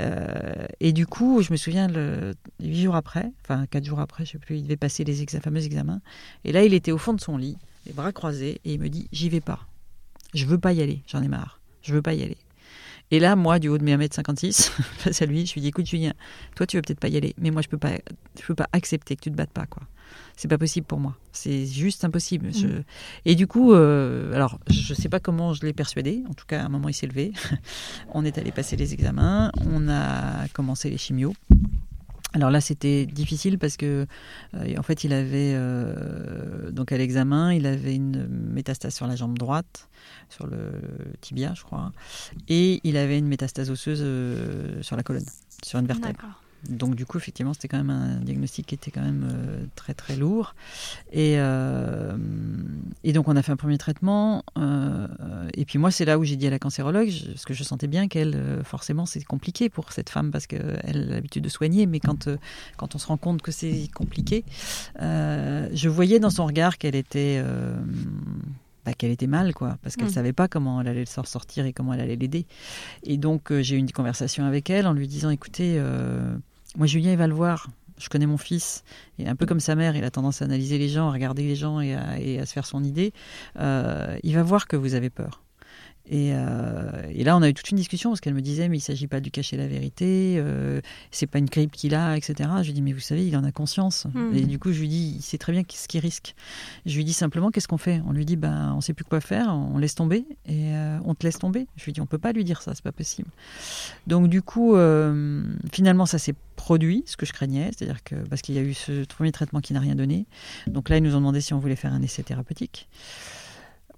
Euh, et du coup, je me souviens, le, huit jours après, enfin, quatre jours après, je sais plus, il devait passer les fameux examens. Et là, il était au fond de son lit, les bras croisés, et il me dit J'y vais pas. Je veux pas y aller, j'en ai marre. Je veux pas y aller. Et là, moi, du haut de mes 1m56, face à lui, je lui dis Écoute, Julien, toi, tu veux peut-être pas y aller, mais moi, je peux peux pas accepter que tu te battes pas, quoi. C'est pas possible pour moi. C'est juste impossible. Je- Mm. Et du coup, euh, alors, je sais pas comment je l'ai persuadé. En tout cas, à un moment, il s'est levé. on est allé passer les examens. On a commencé les chimios. Alors là, c'était difficile parce que, euh, en fait, il avait euh, donc à l'examen, il avait une métastase sur la jambe droite, sur le tibia, je crois, et il avait une métastase osseuse euh, sur la colonne, sur une vertèbre. Donc du coup, effectivement, c'était quand même un diagnostic qui était quand même euh, très très lourd. Et, euh, et donc on a fait un premier traitement. euh, et puis moi, c'est là où j'ai dit à la cancérologue, parce que je sentais bien qu'elle, forcément, c'est compliqué pour cette femme parce qu'elle a l'habitude de soigner, mais quand, quand on se rend compte que c'est compliqué, je voyais dans son regard qu'elle était... bah, qu'elle était mal, quoi, parce qu'elle Mm. savait pas comment elle allait s'en sortir et comment elle allait l'aider. Et donc, euh, j'ai eu une conversation avec elle en lui disant écoutez, euh, moi, Julien, il va le voir. Je connais mon fils. Et un peu comme sa mère, il a tendance à analyser les gens, à regarder les gens et à, se faire son idée. Euh, il va voir que vous avez peur. Et, euh, et là, on a eu toute une discussion parce qu'elle me disait, mais il ne s'agit pas de lui cacher la vérité, euh, c'est pas une grippe qu'il a, etc. Je lui dis, mais vous savez, il en a conscience. Hmm. Et du coup, je lui dis, il sait très bien ce qu'il risque. Je lui dis simplement, qu'est-ce qu'on fait? On lui dit, ben, on sait plus quoi faire, on laisse tomber, et euh, on te laisse tomber. Je lui dis, on peut pas lui dire ça, c'est pas possible. Donc, du coup, euh, finalement, ça s'est produit, ce que je craignais, c'est-à-dire que parce qu'il y a eu ce premier traitement qui n'a rien donné. Donc là, ils nous ont demandé si on voulait faire un essai thérapeutique.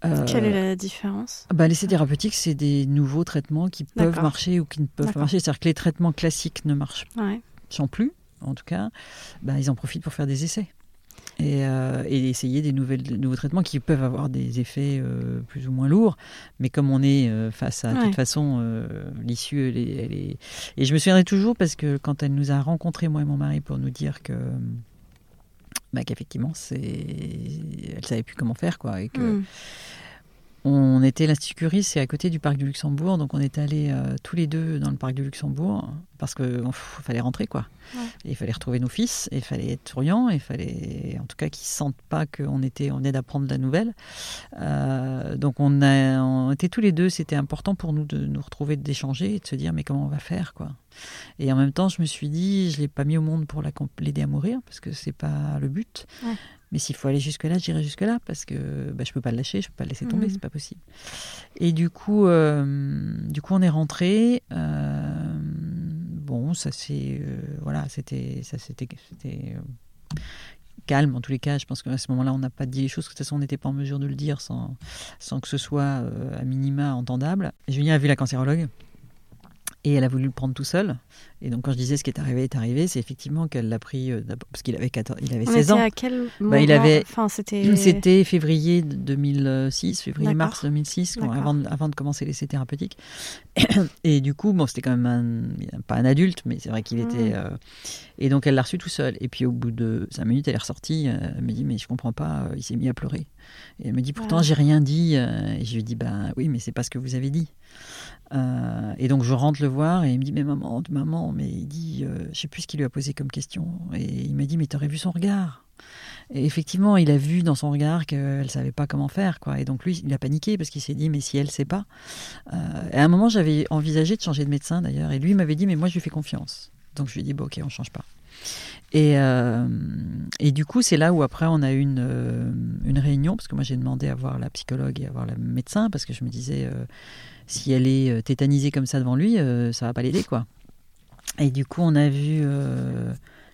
Euh, Quelle est la différence? bah, L'essai thérapeutique, c'est des nouveaux traitements qui peuvent marcher ou qui ne peuvent pas marcher. C'est-à-dire que les traitements classiques ne marchent Ouais. sans plus, en tout cas, bah, ils en profitent pour faire des essais. et, euh, et essayer des, nouvelles, des nouveaux traitements qui peuvent avoir des effets euh, plus ou moins lourds. Mais comme on est face à, de Ouais. toute façon, l'issue, elle est- Et je me souviendrai toujours parce que quand elle nous a rencontrés, moi et mon mari, pour nous dire que. Bah, qu'effectivement, c'est... elle savait plus comment faire, quoi. Et que Mm. On était l'Institut Curie, c'est à côté du parc du Luxembourg, donc on est allés euh, tous les deux dans le parc du Luxembourg parce qu'il fallait rentrer quoi. Ouais. Il fallait retrouver nos fils, il fallait être souriant, il fallait en tout cas qu'ils sentent pas qu'on était, on venait d'apprendre la nouvelle. Euh, donc on a, on était tous les deux, c'était important pour nous de nous retrouver, d'échanger et de se dire mais comment on va faire quoi. Et en même temps, je me suis dit, je l'ai pas mis au monde pour la- l'aider à mourir parce que c'est pas le but. Ouais. Mais s'il faut aller jusque-là, j'irai jusque-là parce que bah, je peux pas le lâcher, je peux pas le laisser tomber, Mhm. c'est pas possible. Et du coup, euh, du coup, on est rentré. euh, bon, ça c'est euh, voilà, c'était ça c'était c'était calme en tous les cas. Je pense qu'à ce moment-là, on n'a pas dit les choses. De toute façon, on n'était pas en mesure de le dire sans sans que ce soit euh, à minima entendable. Julien a vu la cancérologue. Et elle a voulu le prendre tout seul. Et donc, quand je disais ce qui est arrivé est arrivé, c'est effectivement qu'elle l'a pris, euh, parce qu'il avait, 14, il avait On 16 était ans. à quel moment Bah, il avait- Enfin, c'était. Février de 2006, février-mars D'accord. 2006, quand- D'accord. avant, de- avant de commencer l'essai thérapeutique. Et du coup, bon, c'était quand même un, pas un adulte, mais c'est vrai qu'il était. Mhm. euh, et donc, elle l'a reçu tout seul. Et puis, au bout de cinq minutes, elle est ressortie. euh, Elle me dit, mais je comprends pas. Il s'est mis à pleurer. Et elle me dit, pourtant, Ah. j'ai rien dit. Et je lui dis, bah oui, mais c'est pas ce que vous avez dit. Euh, et donc, je rentre le voir et il me dit, mais maman, maman, mais il dit, euh, je sais plus ce qu'il lui a posé comme question. Et il m'a dit, mais t'aurais vu son regard. Et effectivement, il a vu dans son regard qu'elle savait pas comment faire, quoi. Et donc lui, il a paniqué parce qu'il s'est dit, mais si elle sait pas. Euh, et à un moment, j'avais envisagé de changer de médecin d'ailleurs, et lui m'avait dit, mais moi, je lui fais confiance. Donc je lui ai dit, bon, ok, on change pas. Et, euh, et du coup, c'est là où après, on a eu une, euh, une réunion, parce que moi, j'ai demandé à voir la psychologue et à voir le médecin, parce que je me disais, euh, si elle est tétanisée comme ça devant lui, ça va pas l'aider, quoi. Et du coup, on a vu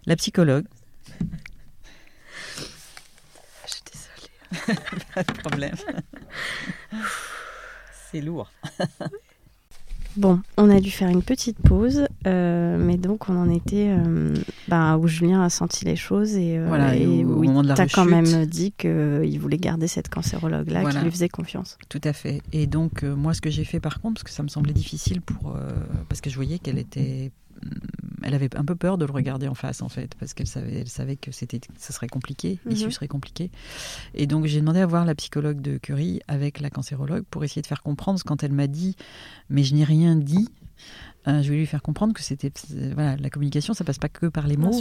la psychologue. Je suis désolée. pas de problème. C'est lourd. Bon, on a dû faire une petite pause, euh, mais donc on en était euh, bah, où Julien a senti les choses et, euh, Voilà, et où la t'as quand même dit qu'il voulait garder cette cancérologue-là Voilà. qui lui faisait confiance. Tout à fait. Et donc, moi, ce que j'ai fait par contre, parce que ça me semblait difficile pour. parce que je voyais qu'elle était. Hum, Elle avait un peu peur de le regarder en face, en fait, parce qu'elle savait, elle savait que c'était, ça serait compliqué, l'issue Mhm. serait compliquée. Et donc, j'ai demandé à voir la psychologue de Curie avec la cancérologue pour essayer de faire comprendre. Quand elle m'a dit, mais je n'ai rien dit, euh, je voulais lui faire comprendre que c'était. Voilà, la communication, ça passe pas que par les mots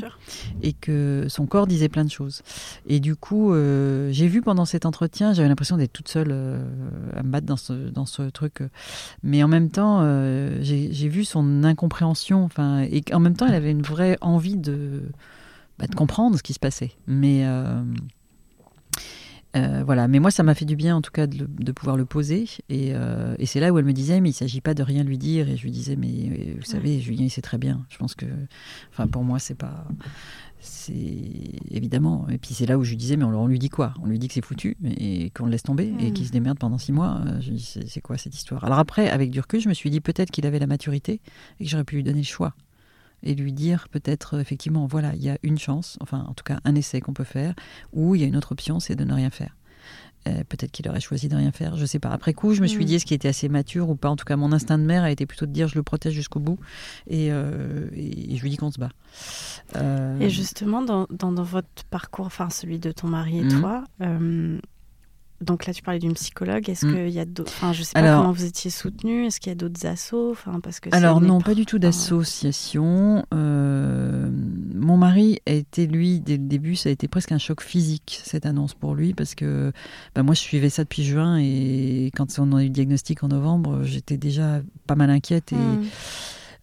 et que son corps disait plein de choses. Et du coup, euh, j'ai vu pendant cet entretien, j'avais l'impression d'être toute seule euh, à me battre dans ce, dans ce truc. Mais en même temps, euh, j'ai j'ai vu son incompréhension. Enfin, et en même temps, elle avait une vraie envie de, bah, de comprendre ce qui se passait. Mais euh, voilà, mais moi ça m'a fait du bien en tout cas de, pouvoir le poser. Et, euh, et c'est là où elle me disait mais il s'agit pas de rien lui dire. Et je lui disais mais euh, vous savez Julien il sait très bien. Je pense que enfin pour moi c'est pas c'est évidemment. Et puis c'est là où je lui disais mais on, on lui dit quoi? On lui dit que c'est foutu et qu'on le laisse tomber et qu'il se démerde pendant six mois. Je lui dis, c'est c'est quoi cette histoire? Alors après avec du recul je me suis dit peut-être qu'il avait la maturité et que j'aurais pu lui donner le choix et lui dire peut-être euh, effectivement voilà il y a une chance enfin en tout cas un essai qu'on peut faire ou il y a une autre option c'est de ne rien faire Euh, peut-être qu'il aurait choisi de rien faire je sais pas après coup je me suis Mm. dit est-ce qu'il était assez mature ou pas? En tout cas mon instinct de mère a été plutôt de dire je le protège jusqu'au bout et, euh, et je lui dis qu'on se bat Euh, Et justement, dans, dans, dans votre parcours, enfin celui de ton mari et Mhm. toi, donc là tu parlais d'une psychologue, est-ce Mhm. qu'il y a d'autres. Enfin, je sais pas Alors- comment vous étiez soutenus, est-ce qu'il y a d'autres assos enfin, parce que c'est Alors non, pas du tout d'association. Euh, mon mari a été, lui, dès le début, ça a été presque un choc physique, cette annonce pour lui, parce que bah, moi, je suivais ça depuis juin, et quand on a eu le diagnostic en novembre, j'étais déjà pas mal inquiète, et Mhm.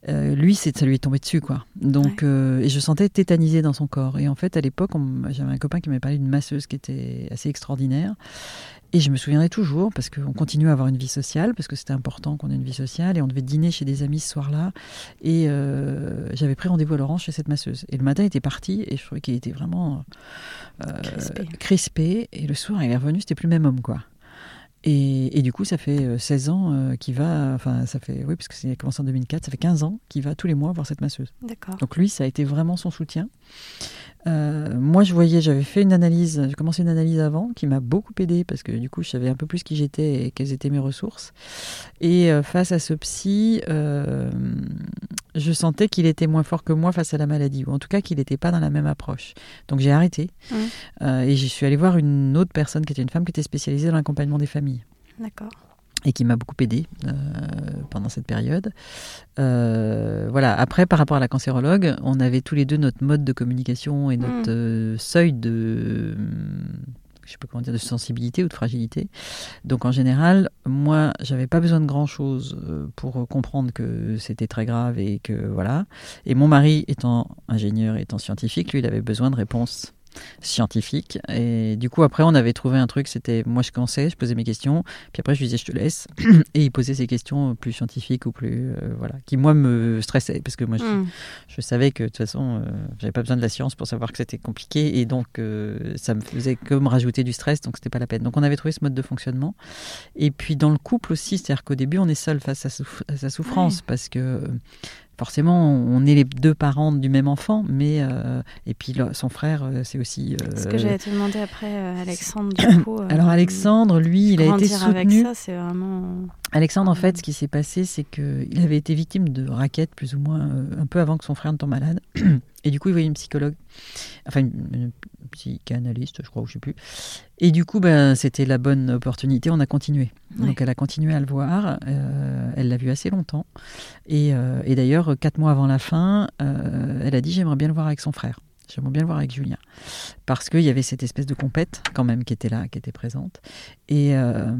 Euh, lui, c'est, ça lui est tombé dessus, quoi. Donc, euh, et je sentais tétanisé dans son corps. Et en fait, à l'époque, j'avais un copain qui m'avait parlé d'une masseuse qui était assez extraordinaire. Et je me souviendrai toujours, parce qu'on continue à avoir une vie sociale, parce que c'était important qu'on ait une vie sociale, et on devait dîner chez des amis ce soir-là. Et euh, j'avais pris rendez-vous à Laurent chez cette masseuse. Et le matin, il était parti, et je trouvais qu'il était vraiment euh, Crispé. crispé. Et le soir, il est revenu, c'était plus le même homme, quoi. Et, du coup, ça fait 16 ans qu'il va, enfin, ça fait, oui, parce que c'est commencé en 2004, ça fait 15 ans qu'il va tous les mois voir cette masseuse. D'accord. Donc lui, ça a été vraiment son soutien. Euh, moi, je voyais, j'avais fait une analyse, j'ai commencé une analyse avant qui m'a beaucoup aidé parce que du coup, je savais un peu plus qui j'étais et quelles étaient mes ressources. Et euh, face à ce psy, euh, je sentais qu'il était moins fort que moi face à la maladie, ou en tout cas qu'il n'était pas dans la même approche. Donc j'ai arrêté mmh. et je suis allée voir une autre personne qui était une femme qui était spécialisée dans l'accompagnement des familles. D'accord et qui m'a beaucoup aidé euh, pendant cette période. Euh, voilà. Après, par rapport à la cancérologue, on avait tous les deux notre mode de communication et notre hmm. euh, seuil de je sais pas comment dire, de sensibilité ou de fragilité. Donc en général, moi, j'avais pas besoin de grand chose pour comprendre que c'était très grave et que voilà. Et mon mari, étant ingénieur, étant scientifique, lui, il avait besoin de réponses scientifique. Et du coup, après, on avait trouvé un truc, c'était moi je commençais, je posais mes questions, puis après je lui disais je te laisse, et il posait ses questions plus scientifiques ou plus. Euh, voilà, qui moi me stressaient, parce que moi je, hmm. je savais que de toute façon, euh, j'avais pas besoin de la science pour savoir que c'était compliqué, et donc euh, ça me faisait comme rajouter du stress, donc c'était pas la peine. Donc on avait trouvé ce mode de fonctionnement. Et puis dans le couple aussi, c'est-à-dire qu'au début, on est seul face à, sa souffrance, parce que forcément, on est les deux parents du même enfant, mais euh, et puis son frère, euh, c'est aussi. Euh, Ce que j'allais te demander après, Alexandre. Du coup, Alors Alexandre, lui, il a été soutenu. Avec ça, c'est vraiment. Alexandre, en fait, ce qui s'est passé, c'est qu'il avait été victime de raquettes plus ou moins un peu avant que son frère ne tombe malade. Et du coup, il voyait une psychologue, enfin une, psychanalyste, je crois, ou je sais plus. Et du coup, ben, c'était la bonne opportunité, on a continué. Donc elle a continué à le voir, euh, elle l'a vu assez longtemps. Et, euh, et d'ailleurs, quatre mois avant la fin, euh, elle a dit j'aimerais bien le voir avec son frère. J'aimerais bien le voir avec Julien. Parce qu'il y avait cette espèce de compète, quand même, qui était là, qui était présente. Et, euh,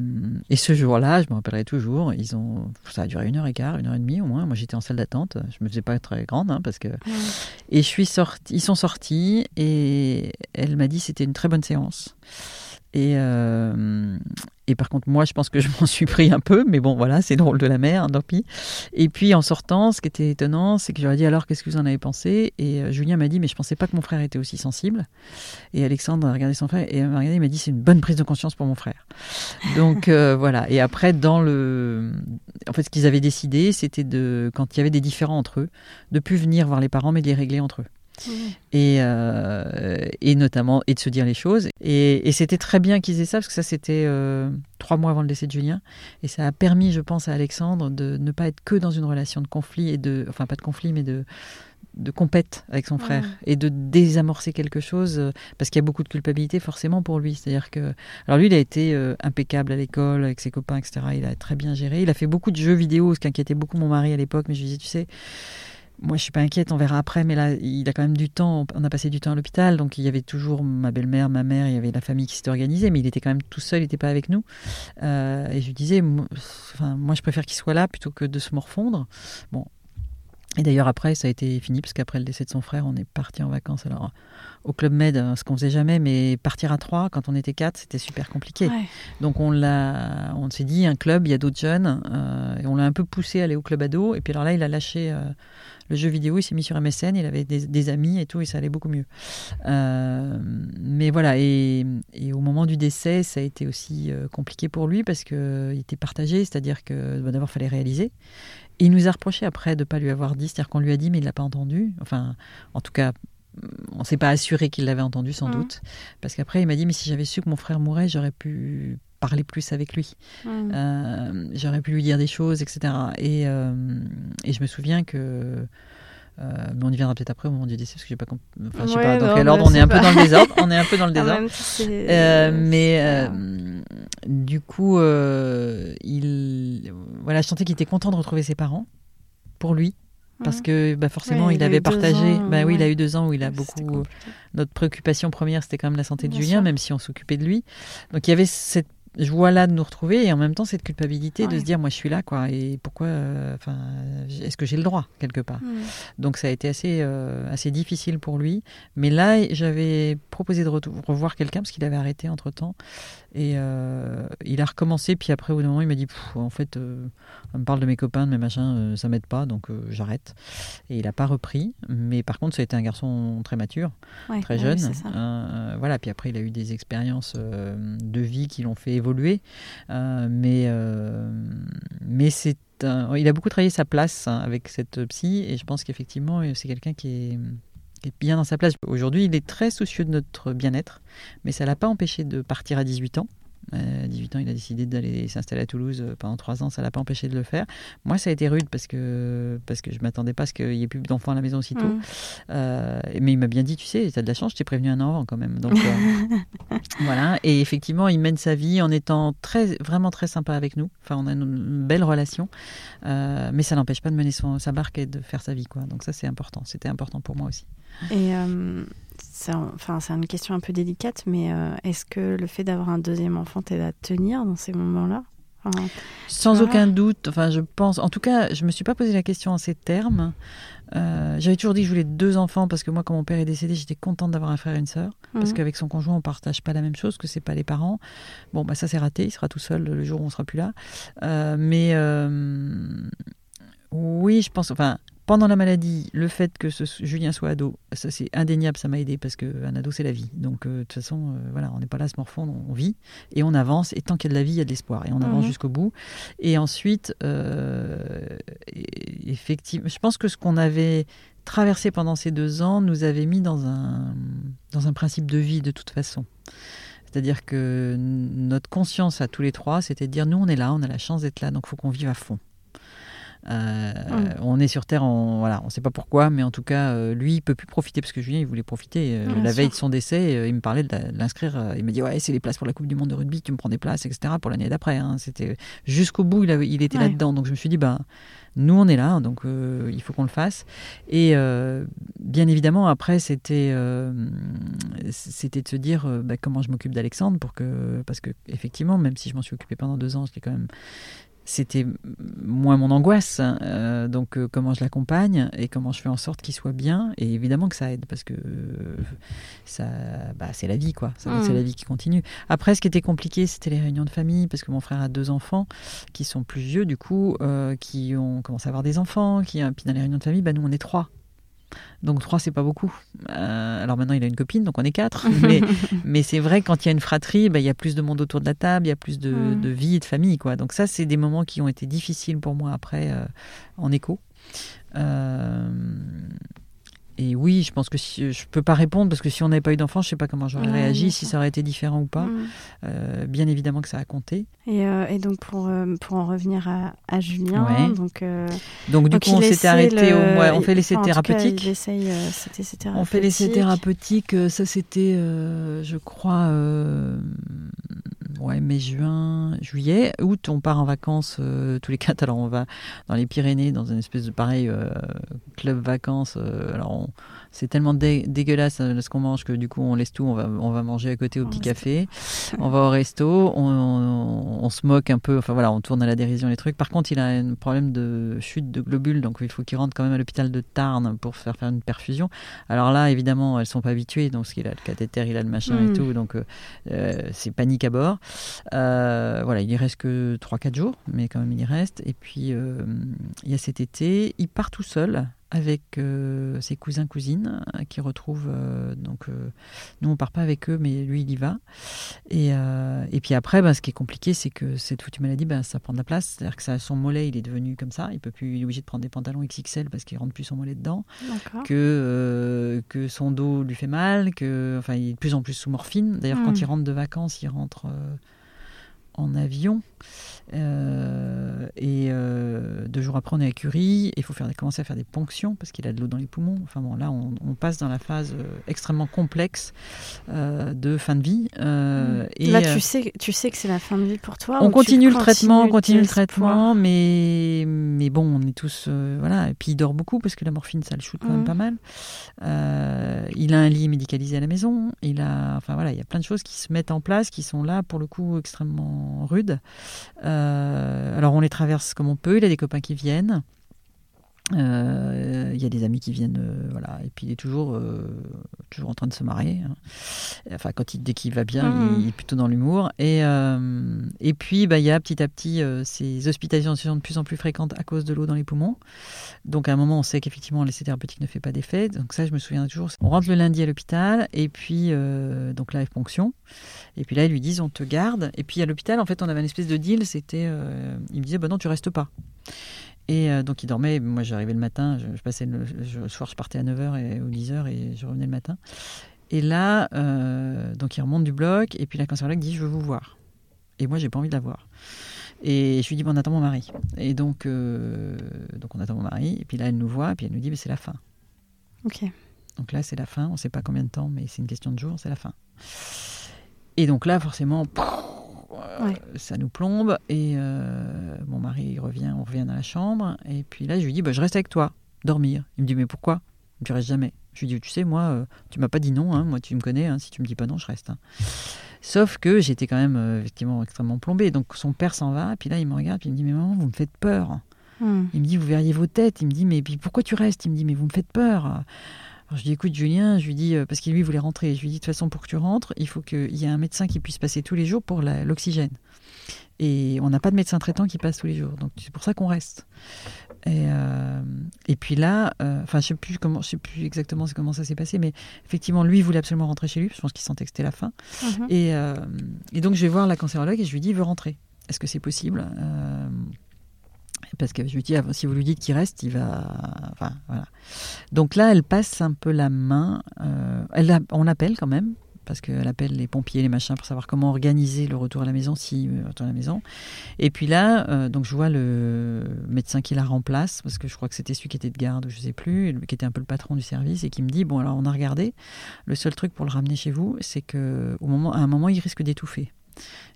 et ce jour-là, je me rappellerai toujours, ils ont, ça a duré une heure et quart, une heure et demie au moins. Moi, j'étais en salle d'attente. Je me faisais pas très grande, hein, parce que. Et je suis sortie, ils sont sortis, et elle m'a dit c'était une très bonne séance. Et, euh, et par contre, moi, je pense que je m'en suis pris un peu, mais bon, voilà, c'est le rôle de la mère, hein, tant pis. Et puis, en sortant, ce qui était étonnant, c'est que j'aurais dit alors, qu'est-ce que vous en avez pensé? Et euh, Julien m'a dit, mais je pensais pas que mon frère était aussi sensible. Et Alexandre a regardé son frère et regardé, il m'a dit, c'est une bonne prise de conscience pour mon frère. Donc, euh, voilà. Et après, dans le. En fait, ce qu'ils avaient décidé, c'était de, quand il y avait des différends entre eux, de plus venir voir les parents, mais de les régler entre eux. Et, euh, et notamment et de se dire les choses. Et, c'était très bien qu'ils aient ça parce que ça c'était euh, trois mois avant le décès de Julien. Et ça a permis je pense à Alexandre de ne pas être que dans une relation de conflit et de enfin pas de conflit mais de de compète avec son frère. Et de désamorcer quelque chose euh, parce qu'il y a beaucoup de culpabilité forcément pour lui. C'est à dire que alors lui il a été impeccable à l'école avec ses copains etc il a très bien géré. Il a fait beaucoup de jeux vidéo ce qui inquiétait beaucoup mon mari à l'époque mais je lui disais tu sais moi, je suis pas inquiète, on verra après, mais là, il a quand même du temps. On a passé du temps à l'hôpital, donc il y avait toujours ma belle-mère, ma mère, il y avait la famille qui s'était organisée, mais il était quand même tout seul, il n'était pas avec nous. Euh, et je lui disais, moi, moi, je préfère qu'il soit là plutôt que de se morfondre. Et d'ailleurs, après, ça a été fini, parce qu'après le décès de son frère, on est parti en vacances. Alors, au Club Med, ce qu'on faisait jamais, mais partir à trois, quand on était quatre, c'était super compliqué. Donc, on l'a, on s'est dit, un club, il y a d'autres jeunes, euh, et on l'a un peu poussé à aller au club ado. Et puis, alors là, il a lâché. Euh, le jeu vidéo, il s'est mis sur MSN, il avait des, amis et tout, et ça allait beaucoup mieux. Euh, mais voilà, et, au moment du décès, ça a été aussi compliqué pour lui parce qu'il était partagé, c'est-à-dire que bah, d'abord, il fallait réaliser. Et il nous a reproché après de ne pas lui avoir dit, c'est-à-dire qu'on lui a dit, mais il ne l'a pas entendu. Enfin, en tout cas, on ne s'est pas assuré qu'il l'avait entendu sans mmh. doute. Parce qu'après, il m'a dit, mais si j'avais su que mon frère mourait, j'aurais pu parler plus avec lui. Mmh. Euh, j'aurais pu lui dire des choses, etc. Et, euh, et je me souviens que. Euh, mais on y viendra peut-être après au moment du décès parce que j'ai pas enfin je sais pas dans quel ordre on est un peu dans le désordre on est un peu dans le désordre mais du coup il voilà je sentais qu'il était content de retrouver ses parents pour lui. Parce mmh. que bah, forcément il, avait partagé bah oui il a eu deux ans où il a beaucoup notre préoccupation première c'était quand même la santé de Julien même si on s'occupait de lui. Donc il y avait cette joie là de nous retrouver et en même temps cette culpabilité de se dire moi je suis là quoi. Et pourquoi euh, enfin est-ce que j'ai le droit quelque part? Mm. donc ça a été assez euh, assez difficile pour lui. Mais là j'avais proposé de revoir quelqu'un parce qu'il avait arrêté entre temps et euh, il a recommencé, puis après, au bout d'un moment, il m'a dit En fait, euh, on me parle de mes copains, de mes machins, euh, ça m'aide pas, donc j'arrête. Et il n'a pas repris. Mais par contre, ça a été un garçon très mature, très jeune. voilà, puis après, il a eu des expériences de vie qui l'ont fait évolué. mais mais c'est il a beaucoup travaillé sa place hein, avec cette psy et je pense qu'effectivement c'est quelqu'un qui est bien dans sa place. Aujourd'hui, il est très soucieux de notre bien-être, mais ça l'a pas empêché de partir à 18 ans. À 18 ans, il a décidé d'aller s'installer à Toulouse euh, pendant 3 ans. Ça l'a pas empêché de le faire. Moi, ça a été rude parce que, parce que je m'attendais pas à ce qu'il y ait plus d'enfants à la maison aussitôt. Mm. Euh, mais il m'a bien dit, tu sais, tu as de la chance, je t'ai prévenu un an avant quand même. Donc, euh, voilà. Et effectivement, il mène sa vie en étant très, vraiment très sympa avec nous. Enfin, on a une belle relation. mais ça n'empêche pas de mener son, sa barque et de faire sa vie. Quoi. Donc ça, c'est important. C'était important pour moi aussi. Et euh, c'est enfin, une question un peu délicate, mais euh, est-ce que le fait d'avoir un deuxième enfant t'aide à tenir dans ces moments-là? Sans aucun doute. Enfin, je pense. En tout cas, je me suis pas posé la question en ces termes. Euh, j'avais toujours dit que je voulais deux enfants parce que moi, quand mon père est décédé, j'étais contente d'avoir un frère et une sœur. Parce mhm. qu'avec son conjoint, on partage pas la même chose, que c'est pas les parents. Bon, bah ça c'est raté. Il sera tout seul le jour où on sera plus là. mais oui, je pense. Enfin, pendant la maladie, le fait que ce, Julien soit ado, ça c'est indéniable, ça m'a aidé parce qu'un ado c'est la vie. Donc euh, de toute façon, euh, voilà, on n'est pas là à se morfondre, on vit et on avance. Et tant qu'il y a de la vie, il y a de l'espoir et on avance mhm. jusqu'au bout. Et ensuite, euh, effectivement, je pense que ce qu'on avait traversé pendant ces deux ans nous avait mis dans un, dans un principe de vie de toute façon. C'est-à-dire que notre conscience à tous les trois, c'était de dire nous on est là, on a la chance d'être là, donc il faut qu'on vive à fond. Euh, on est sur Terre, on, voilà, on sait pas pourquoi, mais en tout cas, euh, lui, il peut plus profiter parce que Julien, il voulait profiter. Euh, la veille de son décès, il me parlait de l'inscrire. il m'a dit ouais, c'est les places pour la Coupe du Monde de rugby, tu me prends des places, etc. Pour l'année d'après. Hein. C'était jusqu'au bout, il, avait, il était là-dedans. Donc je me suis dit bah nous on est là, donc il faut qu'on le fasse. Et bien évidemment, après, c'était c'était de se dire bah, comment je m'occupe d'Alexandre pour que parce que effectivement, même si je m'en suis occupé pendant deux ans, je l'ai quand même c'était moins mon angoisse. Hein. Euh, donc, euh, comment je l'accompagne et comment je fais en sorte qu'il soit bien. Et évidemment que ça aide parce que ça, bah, c'est la vie, quoi. C'est mm. la vie qui continue. Après, ce qui était compliqué, c'était les réunions de famille parce que mon frère a deux enfants qui sont plus vieux, du coup, euh, qui ont commencé à avoir des enfants. Qui, puis dans les réunions de famille, bah, nous, on est trois. Donc trois, c'est pas beaucoup. Euh, alors maintenant, il a une copine, donc on est quatre. mais, c'est vrai, quand il y a une fratrie, bah, il y a plus de monde autour de la table, il y a plus de, de vie et de famille. Quoi. Donc ça, c'est des moments qui ont été difficiles pour moi après euh, en écho. Euh, et oui, je pense que si, je peux pas répondre parce que si on n'avait pas eu d'enfant, je sais pas comment j'aurais réagi, si ça aurait été différent ou pas. Mm. Euh, bien évidemment que ça a compté. Et, euh, et donc pour, euh, pour en revenir à, à Julien, donc, donc du coup on s'était arrêté au on fait l'essai thérapeutique. Cas, on fait l'essai thérapeutique, ça c'était, je crois ouais, mai, juin, juillet. Août, on part en vacances euh, tous les quatre. Alors, on va dans les Pyrénées, dans une espèce de pareil euh, club vacances. Euh, alors, on, c'est tellement dégueulasse euh, ce qu'on mange que du coup on laisse tout, on va, on va manger à côté au petit café, on va au resto, on, se moque un peu, enfin voilà, on tourne à la dérision les trucs. Par contre, il a un problème de chute de globules, donc il faut qu'il rentre quand même à l'hôpital de Tarn pour faire faire une perfusion. Alors là, évidemment, elles sont pas habituées, donc il a le cathéter, il a le machin et hmm. tout, donc euh, euh, c'est panique à bord. voilà, il y reste que 3-4 jours, mais quand même il y reste. Et puis il y a cet été, il part tout seul avec euh, ses cousins cousines euh, qui retrouvent euh, donc nous on part pas avec eux mais lui il y va. Et, et puis après ben, ce qui est compliqué c'est que cette foutue maladie ben, ça prend de la place. C'est à dire que ça, son mollet il est devenu comme ça. Il peut plus il est obligé de prendre des pantalons XXL parce qu'il rentre plus son mollet dedans. Que que son dos lui fait mal que enfin il est de plus en plus sous morphine. D'ailleurs quand hmm. il rentre de vacances il rentre en avion. Euh, et euh, deux jours après, on est à Curie. Il faut faire, commencer à faire des ponctions parce qu'il a de l'eau dans les poumons. Enfin bon, là, on, passe dans la phase euh, extrêmement complexe de fin de vie. Et, là, tu sais, tu sais que c'est la fin de vie pour toi. On continue le traitement, on continue le traitement, mais mais bon, on est tous voilà. Et puis il dort beaucoup parce que la morphine, ça le shoot quand même hmm. pas mal. il a un lit médicalisé à la maison. Il a, enfin voilà, il y a plein de choses qui se mettent en place, qui sont là pour le coup extrêmement rudes. Euh, alors on les traverse comme on peut, il a des copains qui viennent. Euh, il y a des amis qui viennent, euh, voilà, et puis il est toujours, euh, toujours en train de se marrer. hein. Enfin, quand il, dès qu'il va bien, Mhm. il est plutôt dans l'humour. Et, et puis, bah, il y a petit à petit ces hospitalisations de plus en plus fréquentes à cause de l'eau dans les poumons. Donc, à un moment, on sait qu'effectivement, l'essai thérapeutique ne fait pas d'effet. Donc, ça, je me souviens toujours. On rentre le lundi à l'hôpital, et puis, donc là, ponction. Et puis là, ils lui disent, on te garde. Et puis, à l'hôpital, en fait, on avait une espèce de deal. C'était, il me disait, bah non, tu restes pas. Et euh, donc il dormait, moi j'arrivais le matin, je, je passais le, je- le soir je partais à 9h et, ou 10h et je revenais le matin. Et là, euh, donc il remonte du bloc et puis la cancérologue dit je veux vous voir. Et moi j'ai pas envie de la voir. Et je lui dis bon on attend mon mari. Et donc, euh, donc on attend mon mari et puis là elle nous voit et puis elle nous dit mais c'est la fin. Ok. Donc là c'est la fin, on sait pas combien de temps mais c'est une question de jours, c'est la fin. Et donc là forcément pff, Ouais. ça nous plombe et euh, mon mari revient, on revient dans la chambre et puis là je lui dis bah, je reste avec toi, dormir. Il me dit mais pourquoi? Tu restes jamais. Je lui dis tu sais moi euh, tu m'as pas dit non, hein, moi tu me connais, hein, si tu me dis pas non je reste. hein. Sauf que j'étais quand même euh, effectivement extrêmement plombée. Donc son père s'en va, puis là il me regarde, puis il me dit mais maman vous me faites peur. Hmm. Il me dit, vous verriez vos têtes. Il me dit, mais puis pourquoi tu restes? Il me dit, mais vous me faites peur. Alors je lui dis, écoute, Julien, je lui dis, euh, parce qu'il lui voulait rentrer. Je lui dis, de toute façon, pour que tu rentres, il faut qu'il y ait un médecin qui puisse passer tous les jours pour l'oxygène. Et on n'a pas de médecin traitant qui passe tous les jours. Donc c'est pour ça qu'on reste. Et, euh, et puis là, euh, enfin, je sais plus comment, je sais plus exactement comment ça s'est passé, mais effectivement, lui voulait absolument rentrer chez lui. Je pense qu'il sentait que c'était la fin. Mhm. Et, euh, et donc je vais voir la cancérologue et je lui dis il veut rentrer. Est-ce que c'est possible? Parce que je lui dis ah, si vous lui dites qu'il reste, il va. Enfin voilà. Donc là, elle passe un peu la main. euh, elle on l'appelle quand même parce qu'elle appelle les pompiers, les machins pour savoir comment organiser le retour à la maison si euh, retour à la maison. Et puis là, euh, donc je vois le médecin qui la remplace parce que je crois que c'était celui qui était de garde ou je sais plus, qui était un peu le patron du service et qui me dit bon alors on a regardé. Le seul truc pour le ramener chez vous, c'est que au moment, à un moment, il risque d'étouffer.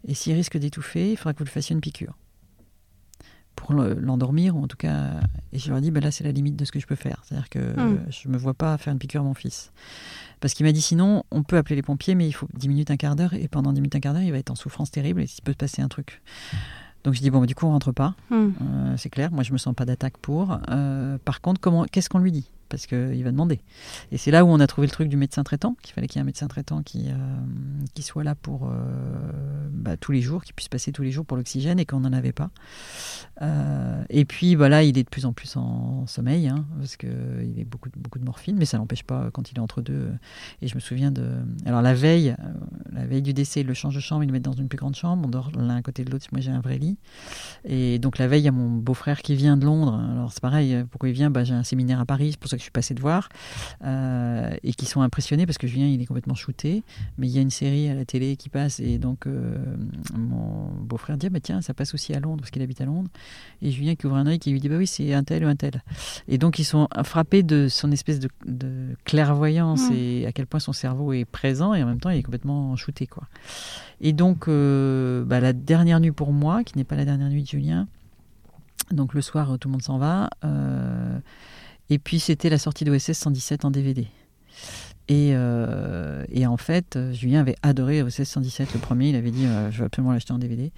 Et s'il risque d'étouffer, il faudra que vous le fassiez une piqûre. Pour le- l'endormir, ou en tout cas. Et je leur dis, ben là, c'est la limite de ce que je peux faire. C'est-à-dire que Mm. euh, je me vois pas faire une piqûre à mon fils. Parce qu'il m'a dit, sinon, on peut appeler les pompiers, mais il faut 10 minutes, un quart d'heure. Et pendant 10 minutes, un quart d'heure, il va être en souffrance terrible et il peut se passer un truc. Donc je dis, bon, bah, du coup, on rentre pas. Hmm. Euh, c'est clair, moi je me sens pas d'attaque pour. Euh, par contre, comment, qu'est-ce qu'on lui dit? Parce qu'il va demander. Et c'est là où on a trouvé le truc du médecin traitant, qu'il fallait qu'il y ait un médecin traitant qui, euh, qui soit là pour euh, bah, tous les jours, qui puisse passer tous les jours pour l'oxygène et qu'on n'en avait pas. Euh, et puis voilà, il est de plus en plus en sommeil, hein, parce qu'il est beaucoup, beaucoup de morphine, mais ça n'empêche pas quand il est entre deux. Et je me souviens de. Alors la veille, la veille du décès, ils le changent de chambre, ils le mettent dans une plus grande chambre, on dort l'un à côté de l'autre, moi j'ai un vrai lit. Et donc la veille, il y a mon beau-frère qui vient de Londres. Alors c'est pareil, pourquoi il vient? Bah, J'ai un séminaire à Paris, pour ça que je suis passée de voir. Euh, et qui sont impressionnés parce que Julien, il est complètement shooté. Mais il y a une série à la télé qui passe. Et donc euh, mon beau-frère dit ah, bah, tiens, ça passe aussi à Londres parce qu'il habite à Londres. Et Julien qui ouvre un œil qui lui dit bah oui, c'est un tel ou un tel. Et donc ils sont frappés de son espèce de, de clairvoyance Mm. et à quel point son cerveau est présent et en même temps il est complètement shooté. Quoi. Et donc euh, bah, la dernière nuit pour moi, qui n'est pas la dernière nuit de Julien, donc le soir, tout le monde s'en va. euh, et puis c'était la sortie d'OSS 117 en DVD. Et, euh, et en fait, Julien avait adoré OSS 117, le premier. Il avait dit euh, Je veux absolument l'acheter en DVD.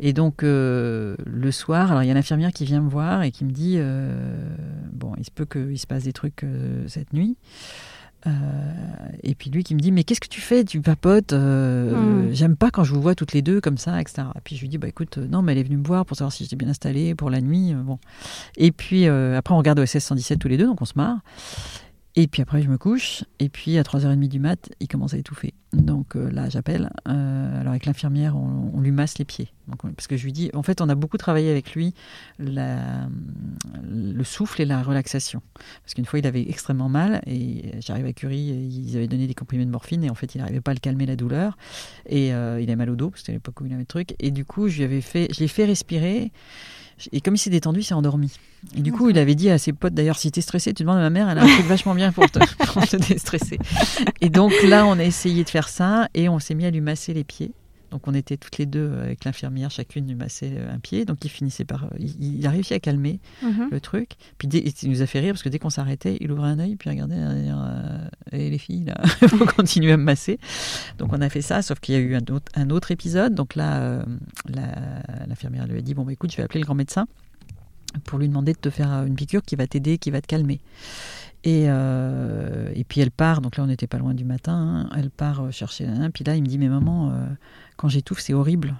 Et donc, euh, le soir, alors il y a l'infirmière qui vient me voir et qui me dit Bon, il se peut qu'il se passe des trucs cette nuit. Euh, et puis lui qui me dit mais qu'est-ce que tu fais? Tu papotes euh, Mm. j'aime pas quand je vous vois toutes les deux comme ça etc et puis je lui dis bah écoute euh, non mais elle est venue me voir pour savoir si j'étais bien installée pour la nuit bon. Et puis euh, après on regarde OSS 117 tous les deux donc on se marre et puis après je me couche et puis à 3h30 du mat il commence à étouffer. Donc euh, là j'appelle euh, alors avec l'infirmière on, lui masse les pieds. Parce que je lui dis en fait on a beaucoup travaillé avec lui la, le souffle et la relaxation. Parce qu'une fois il avait extrêmement mal et j'arrive à Curie ils avaient donné des comprimés de morphine et en fait il n'arrivait pas à le calmer la douleur. Et euh, il avait mal au dos parce que c'était l'époque où il avait le truc. Et du coup je lui fait je l'ai fait respirer et comme il s'est détendu, il s'est endormi. Et du coup, il avait dit à ses potes, d'ailleurs, si t'es stressé, tu demandes à ma mère, elle a un truc vachement bien pour te, pour te déstresser. Et donc là, on a essayé de faire ça et on s'est mis à lui masser les pieds. Donc on était toutes les deux euh, avec l'infirmière, chacune lui massait euh, un pied. Donc il finissait par... euh, Il, il a réussi à calmer Mhm. le truc. Puis dès- il nous a fait rire parce que dès qu'on s'arrêtait, il ouvrait un œil, puis regardait derrière. Euh, et les filles, là, il faut continuer à me masser. Donc on a fait ça, sauf qu'il y a eu un autre, un autre épisode. Donc là, euh, l'infirmière lui a dit Bon, bah, écoute, je vais appeler le grand médecin. pour lui demander de te faire une piqûre qui va t'aider, qui va te calmer. Et, euh, et puis elle part, donc là on n'était pas loin du matin, hein. elle part chercher un, puis là il me dit mais maman, quand j'étouffe c'est horrible.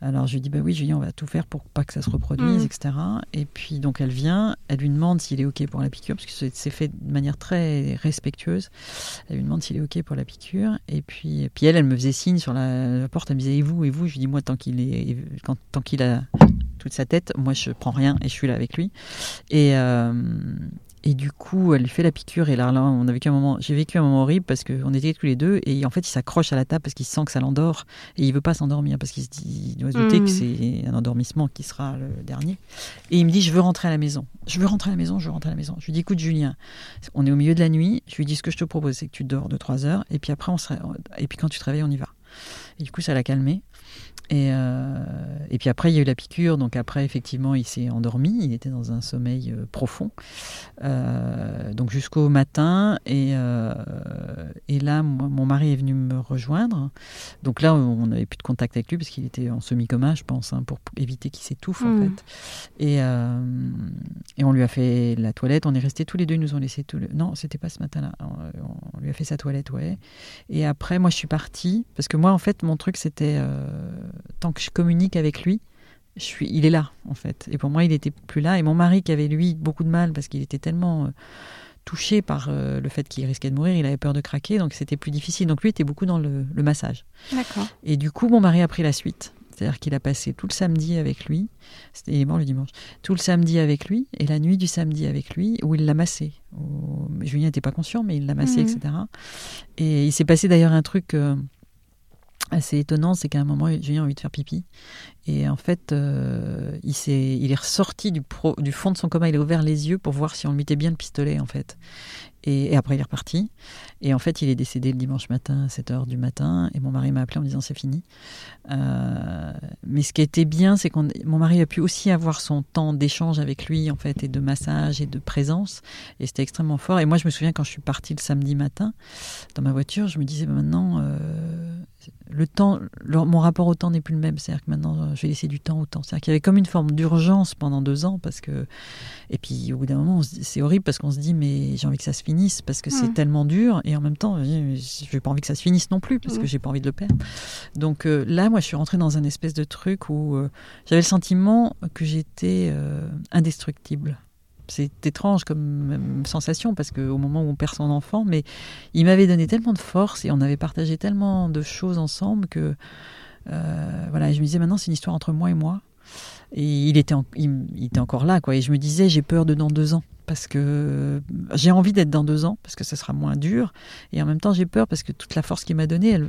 Alors je lui dis bah oui Julien on va tout faire pour pas que ça se reproduise, mm. etc. Et puis donc elle vient, elle lui demande s'il est ok pour la piqûre parce que c'est fait de manière très respectueuse. Elle lui demande s'il est ok pour la piqûre et puis puis elle elle me faisait signe sur la, porte, elle me disait et vous et vous, je lui dis moi tant qu'il est quand, tant qu'il a toute sa tête, moi je prends rien et je suis là avec lui. Et euh, et du coup, elle lui fait la piqûre. Et là, là on a vécu un moment, j'ai vécu un moment horrible parce qu'on était tous les deux. Et en fait, il s'accroche à la table parce qu'il sent que ça l'endort. Et il veut pas s'endormir parce qu'il se dit, il doit se douter que hmm. c'est un endormissement qui sera le dernier. Et il me dit, je veux rentrer à la maison. Je veux rentrer à la maison, je veux rentrer à la maison. Je lui dis, écoute, Julien, on est au milieu de la nuit. Je lui dis, ce que je te propose, c'est que tu dors de 3 heures. Et puis après, on serait, et puis quand tu te réveilles, on y va. Et du coup, ça l'a calmé. Et, euh, et, puis après, il y a eu la piqûre. Donc après, effectivement, il s'est endormi. Il était dans un sommeil euh, profond. Euh, donc jusqu'au matin. Et, et là, mon mari est venu me rejoindre. Donc là, on n'avait plus de contact avec lui parce qu'il était en semi-coma, je pense, hein, pour éviter qu'il s'étouffe en hmm. fait. Et, et on lui a fait la toilette. On est restés tous les deux. Ils nous ont laissé tout le... Non, c'était pas ce matin-là. On, lui a fait sa toilette, ouais. Et après, moi, je suis partie parce que moi, en fait, mon truc, c'était tant que je communique avec lui, je suis, il est là, en fait. Et pour moi, il n'était plus là. Et mon mari, qui avait, lui, beaucoup de mal, parce qu'il était tellement euh, touché par euh, le fait qu'il risquait de mourir, il avait peur de craquer, donc c'était plus difficile. Donc lui était beaucoup dans le, massage. D'accord. Et du coup, mon mari a pris la suite. C'est-à-dire qu'il a passé tout le samedi avec lui, c'était mort le dimanche, tout le samedi avec lui, et la nuit du samedi avec lui, où il l'a massé. Julien n'était pas conscient, mais il l'a massé, mmh. etc. Et il s'est passé d'ailleurs un truc... Euh, assez étonnant, c'est qu'à un moment, Julien a envie de faire pipi. Et en fait, euh, il, est, il est ressorti du, du fond de son coma, il a ouvert les yeux pour voir si on lui mettait bien le pistolet, en fait. Et, après, il est reparti. Et en fait, il est décédé le dimanche matin à 7 h du matin. Et mon mari m'a appelé en me disant c'est fini. Euh, mais ce qui était bien, c'est que mon mari a pu aussi avoir son temps d'échange avec lui, en fait, et de massage et de présence. Et c'était extrêmement fort. Et moi, je me souviens quand je suis partie le samedi matin dans ma voiture, je me disais bah, maintenant, euh, le temps, mon rapport au temps n'est plus le même. C'est-à-dire que maintenant, je vais laisser du temps au temps. C'est-à-dire qu'il y avait comme une forme d'urgence pendant deux ans. Parce que... Et puis, au bout d'un moment, c'est horrible parce qu'on se dit mais j'ai envie que ça se finisse parce que c'est tellement dur. Et en même temps, je n'ai pas envie que ça se finisse non plus parce que j'ai pas envie de le perdre. Donc euh, là, moi, je suis rentrée dans un espèce de truc où euh, j'avais le sentiment que j'étais euh, indestructible c'est étrange comme sensation parce qu'au moment où on perd son enfant, mais il m'avait donné tellement de force et on avait partagé tellement de choses ensemble que voilà, je me disais maintenant c'est une histoire entre moi et moi. Et il était, il était encore là, quoi. Et je me disais j'ai peur de dans deux ans parce que j'ai envie d'être dans deux ans, parce que ça sera moins dur, et en même temps j'ai peur parce que toute la force qu'il m'a donnée,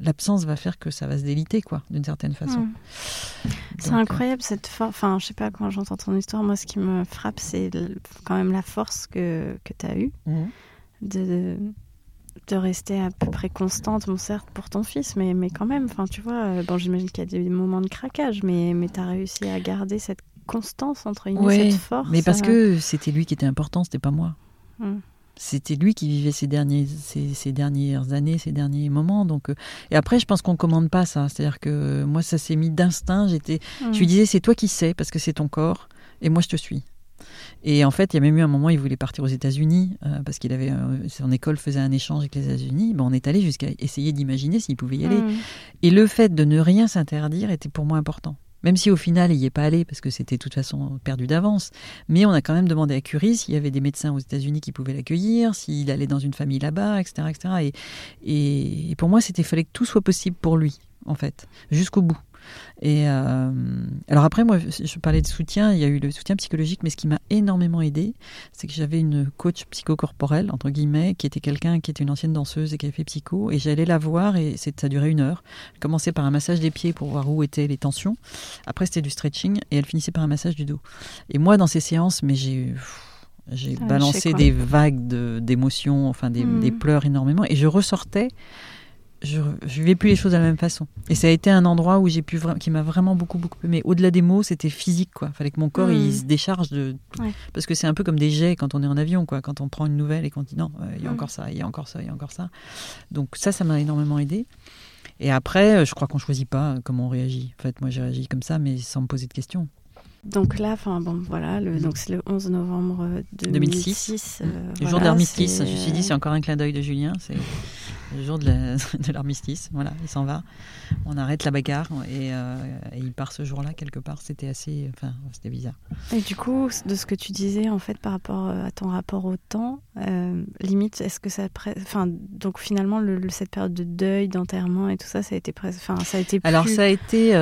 l'absence va faire que ça va se déliter, quoi, d'une certaine façon. Hmm. C'est euh, incroyable cette force. Enfin, je sais pas, quand j'entends ton histoire, moi ce qui me frappe, c'est quand même la force que, que tu as eue mmh. de, de rester à peu près constante, bon certes pour ton fils, mais, mais quand même, enfin tu vois, euh, bon j'imagine qu'il y a des moments de craquage, mais, mais tu as réussi à garder cette constance entre guillemets, cette force. Mais parce euh. que c'était lui qui était important, c'était pas moi. Hmm. C'était lui qui vivait ces, derniers, ces, dernières années, ces derniers moments. Donc, euh, et après, je pense qu'on ne commande pas ça. C'est-à-dire que moi, ça s'est mis d'instinct. J'étais, Je lui hmm. disais, c'est toi qui sais, parce que c'est ton corps, et moi, je te suis. Et en fait, il y a même eu un moment, il voulait partir aux États-Unis euh, parce qu'il avait son école faisait un échange avec les États-Unis. Bon, on est allé jusqu'à essayer d'imaginer s'il pouvait y aller. Hmm. Et le fait de ne rien s'interdire était pour moi important. Même si au final, il n'y est pas allé parce que c'était de toute façon perdu d'avance. Mais on a quand même demandé à Curie s'il y avait des médecins aux États-Unis qui pouvaient l'accueillir, s'il allait dans une famille là-bas, etc., etc. Et, et pour moi, c'était fallait que tout soit possible pour lui, en fait, jusqu'au bout. Et euh, alors après, moi, je parlais de soutien, il y a eu le soutien psychologique, mais ce qui m'a énormément aidé, c'est que j'avais une coach psychocorporelle, entre guillemets, qui était quelqu'un qui était une ancienne danseuse et qui avait fait psycho, et j'allais la voir, et ça durait une heure. Elle commençait par un massage des pieds pour voir où étaient les tensions, après c'était du stretching, et elle finissait par un massage du dos. Et moi, dans ces séances, mais j'ai... J'ai balancé des vagues d'émotions, enfin des, hmm. des pleurs énormément, et je ressortais je ne vivais plus les choses de la même façon. Et ça a été un endroit où j'ai pu qui m'a vraiment beaucoup beaucoup aimé. Au-delà des mots, c'était physique quoi. Fallait que mon corps il hmm. se décharge de parce que c'est un peu comme des jets quand on est en avion quoi. Quand on prend une nouvelle et qu'on dit non, euh, il y a hmm. encore ça, il y a encore ça, il y a encore ça. Donc ça, ça m'a énormément aidé. Et après, euh, je crois qu'on choisit pas comment on réagit. En fait, moi j'ai réagi comme ça, mais sans me poser de questions. Donc là, enfin bon, voilà, le, donc c'est le 11 novembre 2006. le jour de l'armistice. Je me suis dit, c'est encore un clin d'œil de Julien. Le jour de l'armistice. Voilà, il s'en va. On arrête la bagarre et, euh, il part ce jour-là quelque part. C'était assez, enfin, c'était bizarre. Et du coup, de ce que tu disais en fait par rapport euh, à ton rapport au temps, euh, limite, est-ce que ça, enfin, donc finalement, le, cette période de deuil, d'enterrement et tout ça, ça a été presque, enfin, ça a été. Alors ça a été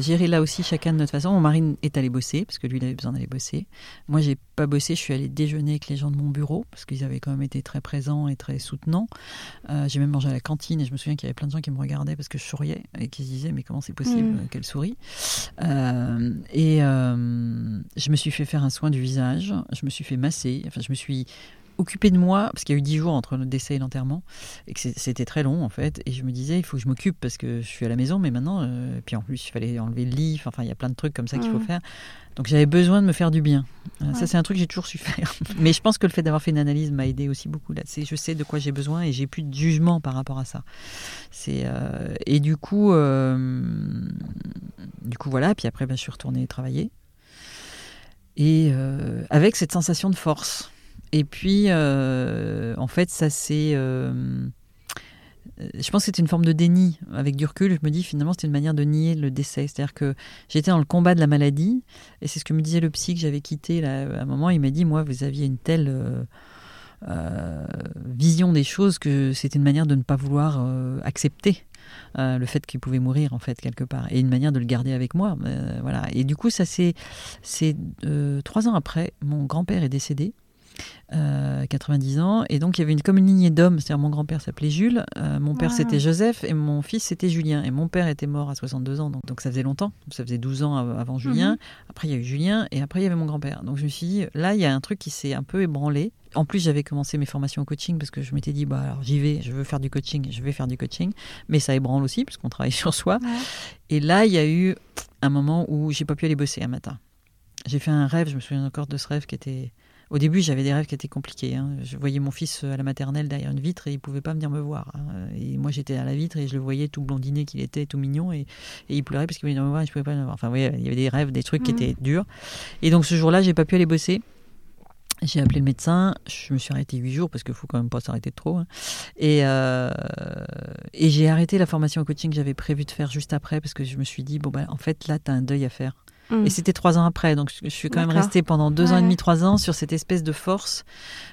géré là aussi chacun de notre façon. Mon mari est allé bosser parce que lui, il avait besoin d'aller bosser. Moi, j'ai pas bossé. Je suis allée déjeuner avec les gens de mon bureau parce qu'ils avaient quand même été très présents et très soutenants. j'ai même à la cantine et je me souviens qu'il y avait plein de gens qui me regardaient parce que je souriais et qui se disaient mais comment c'est possible mm. qu'elle sourit? Euh, Et euh, je me suis fait faire un soin du visage, je me suis fait masser, enfin je me suis occupé de moi, parce qu'il y a eu dix jours entre le décès et l'enterrement, et que c'était très long en fait, et je me disais, il faut que je m'occupe parce que je suis à la maison, mais maintenant, euh, puis en plus, il fallait enlever le lit, enfin, il y a plein de trucs comme ça qu'il faut mm. faire. Donc j'avais besoin de me faire du bien. Euh, ça, c'est un truc que j'ai toujours su faire. Mais je pense que le fait d'avoir fait une analyse m'a aidé aussi beaucoup. Là, je sais de quoi j'ai besoin et j'ai plus de jugement par rapport à ça. C'est euh, et du coup, du coup voilà. Puis après, ben, je suis retournée travailler et avec cette sensation de force. Et puis, euh, en fait, ça c'est. Euh, je pense que c'était une forme de déni. Avec du recul, je me dis finalement c'était une manière de nier le décès. C'est-à-dire que j'étais dans le combat de la maladie, et c'est ce que me disait le psy que j'avais quitté là, à un moment. Il m'a dit Moi, vous aviez une telle. Euh, vision des choses que c'était une manière de ne pas vouloir accepter le fait qu'il pouvait mourir en fait quelque part et une manière de le garder avec moi voilà et du coup ça c'est c'est trois ans après mon grand père est décédé 90 euh, ans. Et donc, il y avait une, comme une lignée d'hommes. C'est-à-dire, mon grand-père s'appelait Jules, euh, mon père c'était Joseph, et mon fils c'était Julien. Et mon père était mort à 62 ans, donc, donc ça faisait longtemps. Ça faisait 12 ans avant Julien. Mhm. Après, il y a eu Julien, et après, il y avait mon grand-père. Donc, je me suis dit, là, il y a un truc qui s'est un peu ébranlé. En plus, j'avais commencé mes formations au coaching parce que je m'étais dit, bah, alors j'y vais, je veux faire du coaching, je vais faire du coaching. Mais ça ébranle aussi, parce qu'on travaille sur soi. Et là, il y a eu un moment où j'ai pas pu aller bosser un matin. J'ai fait un rêve, je me souviens encore de ce rêve qui était au début, j'avais des rêves qui étaient compliqués. Hein. Je voyais mon fils à la maternelle derrière une vitre et il pouvait pas venir me voir. Hein. Et moi, j'étais à la vitre et je le voyais tout blondiné qu'il était, tout mignon, et, il pleurait parce qu'il voulait venir me voir et je pouvais pas le voir. Enfin, il y avait des rêves, des trucs qui mhm. étaient durs. Et donc, ce jour-là, j'ai pas pu aller bosser. J'ai appelé le médecin, je me suis arrêté huit jours parce qu'il faut quand même pas s'arrêter trop. Hein. Et, euh, et j'ai arrêté la formation au coaching que j'avais prévu de faire juste après parce que je me suis dit, bon, bah, en fait, là, tu as un deuil à faire. Mm. Et c'était trois ans après, donc je suis quand même restée pendant deux ans et demi, trois ans sur cette espèce de force,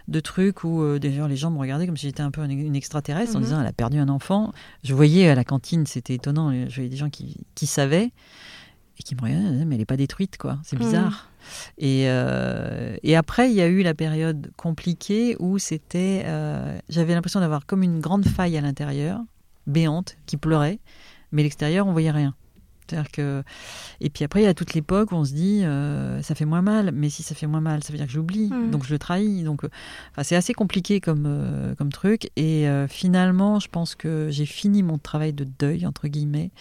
de truc où euh, déjà les gens me regardaient comme si j'étais un peu une extraterrestre en mm-hmm. disant elle a perdu un enfant. Je voyais à la cantine, c'était étonnant, je voyais des gens qui, qui savaient et qui me regardaient, mais elle n'est pas détruite, quoi. C'est mm. bizarre. Et, euh, et, après, il y a eu la période compliquée où c'était, euh, j'avais l'impression d'avoir comme une grande faille à l'intérieur, béante, qui pleurait, mais l'extérieur, on voyait rien que... Et puis après, il y a toute l'époque où on se dit, euh, ça fait moins mal, mais si ça fait moins mal, ça veut dire que j'oublie, mmh. donc je le trahis. Donc, euh, enfin, c'est assez compliqué comme, euh, comme truc. Et finalement, je pense que j'ai fini mon travail de deuil, entre guillemets,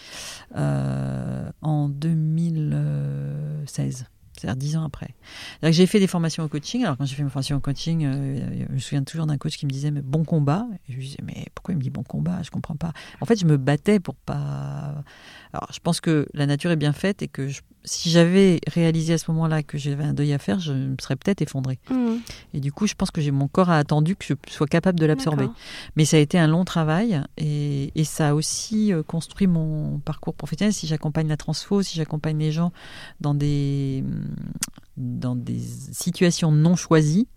en 2016 c'est-à-dire dix ans après. J'ai fait des formations au coaching. Alors quand j'ai fait ma formation au coaching, je me souviens toujours d'un coach qui me disait bon combat. Et je lui disais mais pourquoi il me dit bon combat? Je comprends pas. En fait, je me battais pour pas alors, je pense que la nature est bien faite et que si j'avais réalisé à ce moment-là que j'avais un deuil à faire, je me serais peut-être effondrée. Mmh. Et du coup, je pense que j'ai mon corps a attendu que je sois capable de l'absorber. Mais ça a été un long travail et, ça a aussi euh, construit mon parcours professionnel. Si j'accompagne la transfo, si j'accompagne les gens dans des, dans des situations non choisies,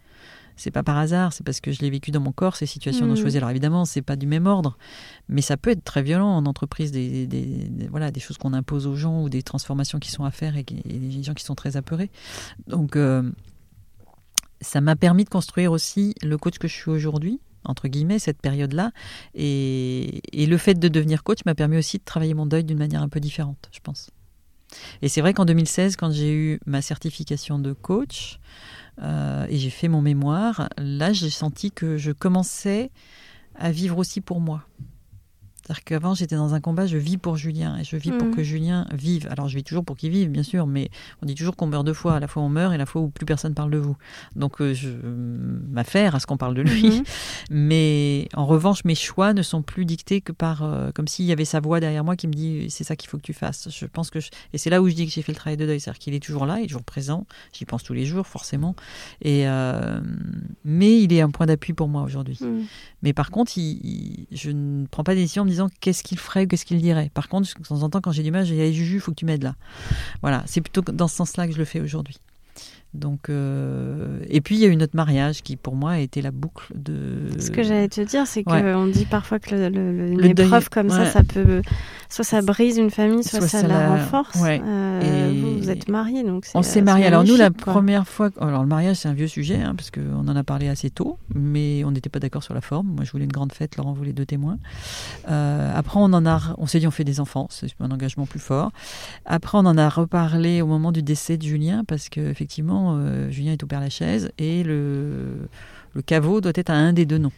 c'est pas par hasard, c'est parce que je l'ai vécu dans mon corps, ces situations mmh. choisies. Alors évidemment, c'est pas du même ordre, mais ça peut être très violent en entreprise, des, voilà, des choses qu'on impose aux gens ou des transformations qui sont à faire et, des gens qui sont très apeurés. Donc, euh, ça m'a permis de construire aussi le coach que je suis aujourd'hui, entre guillemets, cette période-là. Et, et, le fait de devenir coach m'a permis aussi de travailler mon deuil d'une manière un peu différente, je pense. Et c'est vrai qu'en 2016, quand j'ai eu ma certification de coach, euh, et j'ai fait mon mémoire, là j'ai senti que je commençais à vivre aussi pour moi. C'est-à-dire qu'avant, j'étais dans un combat, je vis pour Julien et je vis pour Mhm. que Julien vive. Alors, je vis toujours pour qu'il vive, bien sûr, mais on dit toujours qu'on meurt deux fois. À la fois, on meurt et la fois où plus personne parle de vous. Donc, euh, je m'affaire à ce qu'on parle de lui. Mhm. Mais en revanche, mes choix ne sont plus dictés que par. euh, comme s'il y avait sa voix derrière moi qui me dit c'est ça qu'il faut que tu fasses. Je pense que. je- et c'est là où je dis que j'ai fait le travail de deuil. C'est-à-dire qu'il est toujours là, il est toujours présent. J'y pense tous les jours, forcément. Et, euh, mais il est un point d'appui pour moi aujourd'hui. Mhm. Mais par contre, il- il- je ne prends pas de décision en me disant qu'est-ce qu'il ferait ou qu'est-ce qu'il dirait. Par contre, de temps en temps, quand j'ai du mal, je dis Allez, Juju, il faut que tu m'aides là. Voilà, c'est plutôt dans ce sens-là que je le fais aujourd'hui. Donc, euh, et puis il y a eu notre mariage qui, pour moi, a été la boucle de. Ce que j'allais te dire, c'est qu'on dit parfois que le, le- le- une Le deuil- épreuve comme ça, ouais. ça peut. Soit ça brise une famille, soit, Soit ça, ça la la- renforce. ouais. Euh, Et- vous, vous êtes mariés, donc c'est. On s'est c'est mariés. Alors nous, la quoi. première fois, alors le mariage c'est un vieux sujet hein, parce qu'on en a parlé assez tôt, mais on n'était pas d'accord sur la forme. Moi, je voulais une grande fête, Laurent voulait deux témoins. Euh, après, on en a, on s'est dit on fait des enfants, c'est un engagement plus fort. Après, on en a reparlé au moment du décès de Julien parce que effectivement, euh, Julien est au Père Lachaise et le le caveau doit être à un des deux noms.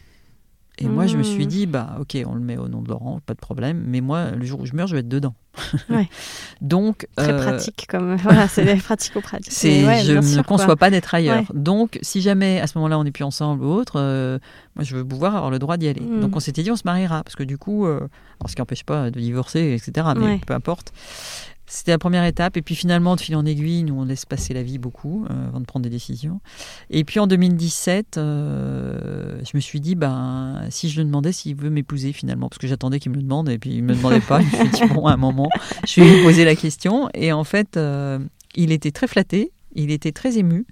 Et moi, je me suis Mmh. dit, bah, ok, on le met au nom de Laurent, pas de problème. Mais moi, le jour où je meurs, je vais être dedans. Ouais. Donc, Très euh, pratique, comme. Voilà, c'est Mais ouais, je ne quoi. conçois pas d'être ailleurs. Ouais. Donc, si jamais à ce moment-là on n'est plus ensemble ou autre, euh, moi je veux pouvoir avoir le droit d'y aller. Donc, on s'était dit on se mariera parce que du coup, euh, alors, ce qui n'empêche pas de divorcer, etc. Mais peu importe. C'était la première étape. Et puis finalement, de fil en aiguille, nous on laisse passer la vie beaucoup euh, avant de prendre des décisions. Et puis en 2017, euh, je me suis dit, ben, si je lui demandais s'il veut m'épouser finalement, parce que j'attendais qu'il me le demande et puis il me le demandait pas. je me suis dit, bon, à un moment, je vais lui poser la question. Et en fait, euh, il était très flatté. Il était très ému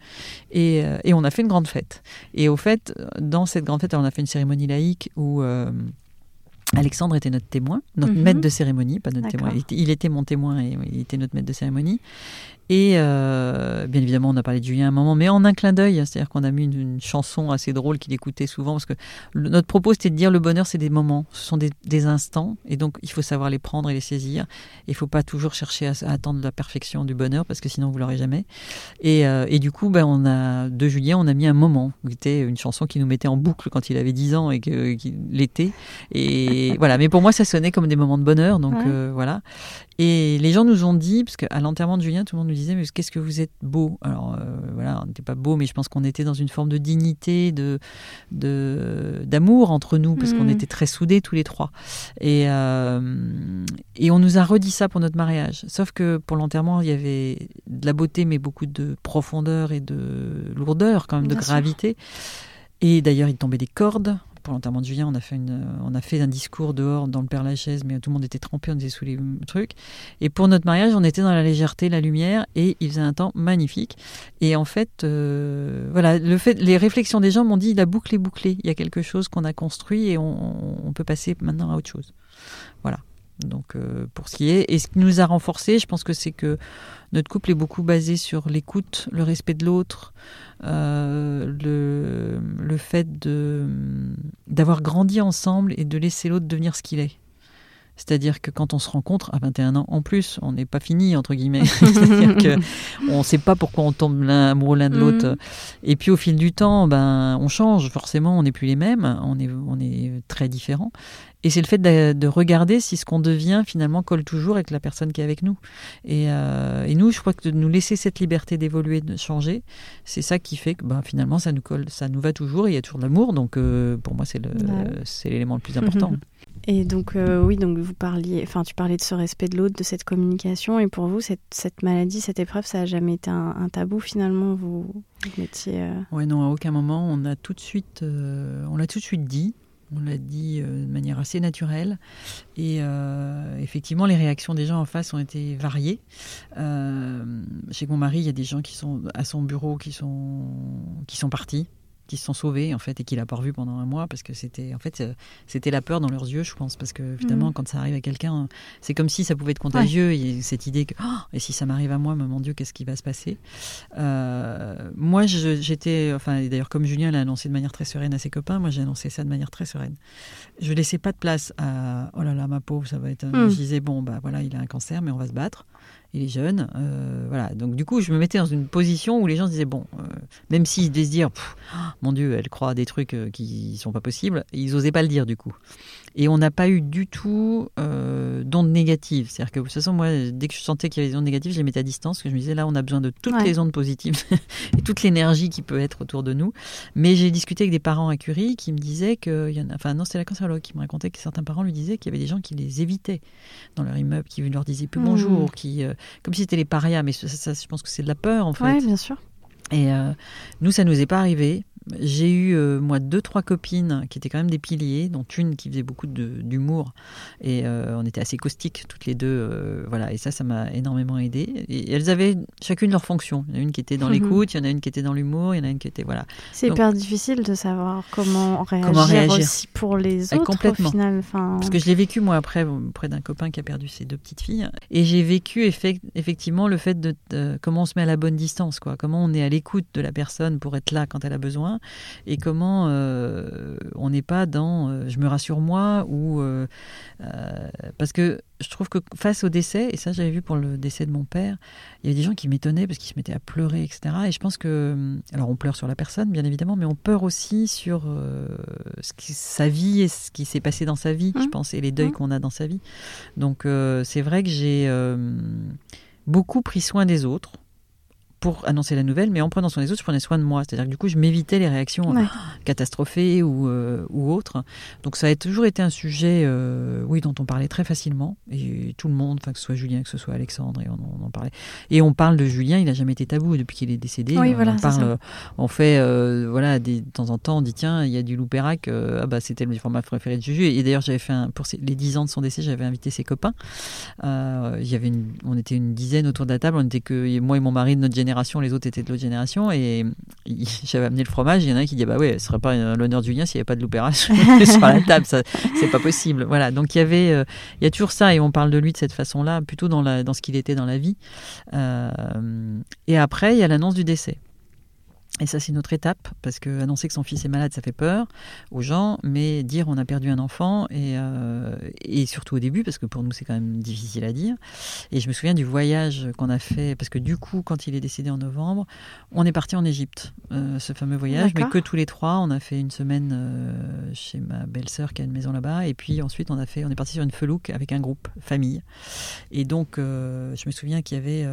et, et on a fait une grande fête. Et au fait, dans cette grande fête, on a fait une cérémonie laïque où Alexandre était notre témoin, notre Mhm. maître de cérémonie, pas notre témoin. Il était, il était mon témoin et il était notre maître de cérémonie. Et euh, bien évidemment, on a parlé de Julien à un moment, mais en un clin d'œil, c'est-à-dire qu'on a mis une, une chanson assez drôle qu'il écoutait souvent, parce que le- notre propos c'était de dire le bonheur c'est des moments, ce sont des, des instants, et donc il faut savoir les prendre et les saisir. Il faut pas toujours chercher à, à attendre la perfection du bonheur, parce que sinon vous l'aurez jamais. Et, euh, et du coup, ben, on a de Julien, on a mis un moment, qui était une chanson qui nous mettait en boucle quand il avait 10 ans et que qui- l'été. Et voilà, mais pour moi ça sonnait comme des moments de bonheur, donc Ouais. euh, voilà. Et les gens nous ont dit, parce qu'à l'enterrement de Julien, tout le monde nous disait, mais qu'est-ce que vous êtes beau Alors euh, voilà, on n'était pas beau, mais je pense qu'on était dans une forme de dignité, de d'amour entre nous, parce qu'on Mhm. était très soudés tous les trois. Et, euh, et on nous a redit ça pour notre mariage. Sauf que pour l'enterrement, il y avait de la beauté, mais beaucoup de profondeur et de lourdeur, quand même, de sûr. gravité. Et d'ailleurs, il tombait des cordes. Pour l'enterrement de Julien, on a, fait une, on a fait un discours dehors dans le Père Lachaise, mais tout le monde était trempé, on était sous les trucs. Et pour notre mariage, on était dans la légèreté, la lumière, et il faisait un temps magnifique. Et en fait, euh, voilà, le fait, les réflexions des gens m'ont dit la boucle est bouclée. Il y a quelque chose qu'on a construit et on, on peut passer maintenant à autre chose. Voilà. Donc, euh, pour ce qui est. Et ce qui nous a renforcé, je pense que c'est que notre couple est beaucoup basé sur l'écoute, le respect de l'autre, euh, le, le fait d'avoir grandi ensemble et de laisser l'autre devenir ce qu'il est. C'est-à-dire que quand on se rencontre à 21 ans, en plus, on n'est pas fini, entre guillemets. C'est-à-dire que on ne sait pas pourquoi on tombe l'un amoureux l'un de l'autre. Mhm. Et puis au fil du temps, ben, on change, forcément, on n'est plus les mêmes, on est, on est très différents. Et c'est le fait de, de regarder si ce qu'on devient finalement colle toujours avec la personne qui est avec nous. Et, euh, et nous, je crois que de nous laisser cette liberté d'évoluer, de changer, c'est ça qui fait que ben, finalement ça nous colle, ça nous va toujours. Et il y a toujours de l'amour, donc euh, pour moi c'est le, Ouais. c'est l'élément le plus important. Et donc, euh, oui, donc vous parliez, enfin, tu parlais de ce respect de l'autre, de cette communication. Et pour vous, cette, maladie, cette épreuve, ça n'a jamais été un, tabou finalement. Vous, mettiez. euh, non, à aucun moment on a tout de suite, euh, on l'a tout de suite dit. On l'a dit de manière assez naturelle. Et effectivement, les réactions des gens en face ont été variées. Chez mon mari, il y a des gens qui sont à son bureau qui sont, qui sont partis qui se sont sauvés en fait et qu'il a pas revu pendant un mois parce que c'était en fait euh, c'était la peur dans leurs yeux je pense parce que évidemment Mhm. quand ça arrive à quelqu'un c'est comme si ça pouvait être contagieux et cette idée que Oh, et si ça m'arrive à moi mais mon dieu qu'est-ce qui va se passer? Euh, moi j'étais enfin d'ailleurs comme Julien l'a annoncé de manière très sereine à ses copains moi j'ai annoncé ça de manière très sereine je laissais pas de place à oh là là ma pauvre ça va être un- Mhm. je disais bon bah voilà il a un cancer mais on va se battre il est jeune euh, voilà donc du coup je me mettais dans une position où les gens se disaient bon euh, même s'ils devaient se dire mon Dieu, elle croit à des trucs euh, qui sont pas possibles. Ils osaient pas le dire du coup. Et on n'a pas eu du tout euh, d'ondes négatives. C'est-à-dire que de toute façon, moi, dès que je sentais qu'il y avait des ondes négatives, je les mettais à distance. Parce que je me disais, là, on a besoin de toutes les ondes positives et toute l'énergie qui peut être autour de nous. Mais j'ai discuté avec des parents à Curie qui me disaient que. Y en a, enfin, non, c'était la cancérologue qui me racontait que certains parents lui disaient qu'il y avait des gens qui les évitaient dans leur immeuble, qui leur disaient plus bonjour, mmh. qui, euh, comme si c'était les parias. Mais ça, je pense que c'est de la peur, en fait. Oui, bien sûr. Et euh, nous, ça nous est pas arrivé. J'ai eu, euh, moi, deux, trois copines qui étaient quand même des piliers, dont une qui faisait beaucoup d'humour. Et euh, on était assez caustiques, toutes les deux. Euh, voilà, et ça, ça m'a énormément aidé. Et elles avaient chacune leur fonction. Il y en a une qui était dans l'écoute, il y en a une qui était dans l'humour, il y en a une qui était. Voilà. C'est hyper difficile de savoir comment réagir, comment réagir. aussi pour les autres, complètement. au final. Parce que je l'ai vécu, moi, après, auprès d'un copain qui a perdu ses deux petites filles. Et j'ai vécu, effectivement, le fait de, de, comment on se met à la bonne distance, quoi. Comment on est à l'écoute de la personne pour être là quand elle a besoin et comment euh, on n'est pas dans euh, je me rassure moi ou euh, parce que je trouve que face au décès et ça j'avais vu pour le décès de mon père il y avait des gens qui m'étonnaient parce qu'ils se mettaient à pleurer etc et je pense que alors on pleure sur la personne bien évidemment mais on pleure aussi sur ce qui, sa vie et ce qui s'est passé dans sa vie je mmh. pense et les deuils mmh. qu'on a dans sa vie donc c'est vrai que j'ai beaucoup pris soin des autres pour annoncer la nouvelle, mais en prenant soin des autres, je prenais soin de moi. C'est-à-dire que du coup, je m'évitais les réactions catastrophées ou, euh, ou autres. Donc ça a toujours été un sujet, euh, oui, dont on parlait très facilement. Et tout le monde, que ce soit Julien, que ce soit Alexandre, et on, en parlait. Et on parle de Julien, il n'a jamais été tabou depuis qu'il est décédé. Oui, voilà, on parle, on fait, euh, voilà, des, de temps en temps, on dit tiens, il y a du Loupérac, ah bah c'était le format préféré de Juju. Et d'ailleurs, j'avais fait un, pour les 10 ans de son décès, j'avais invité ses copains. il y avait une, on était une dizaine autour de la table, on était que moi et mon mari de notre génération les autres étaient de l'autre génération. Et j'avais amené le fromage. Il y en a un qui dit Bah ouais, ce serait pas l'honneur de Julien s'il n'y avait pas de l'opéra sur la table. C'est pas possible. Voilà. Donc il y avait, euh, il y a toujours ça. Et on parle de lui de cette façon-là, plutôt dans, la, dans ce qu'il était dans la vie. Euh, et après, il y a l'annonce du décès. Et ça, c'est une autre étape, parce que annoncer que son fils est malade, ça fait peur aux gens, mais dire on a perdu un enfant, et, euh, et surtout au début, parce que pour nous, c'est quand même difficile à dire. Et je me souviens du voyage qu'on a fait, parce que du coup, quand il est décédé en novembre, on est parti en Égypte, euh, ce fameux voyage, mais que tous les trois. On a fait une semaine euh, chez ma belle-sœur qui a une maison là-bas, et puis ensuite, on, a fait, on est parti sur une felouk avec un groupe, famille. Et donc, je me souviens qu'il y avait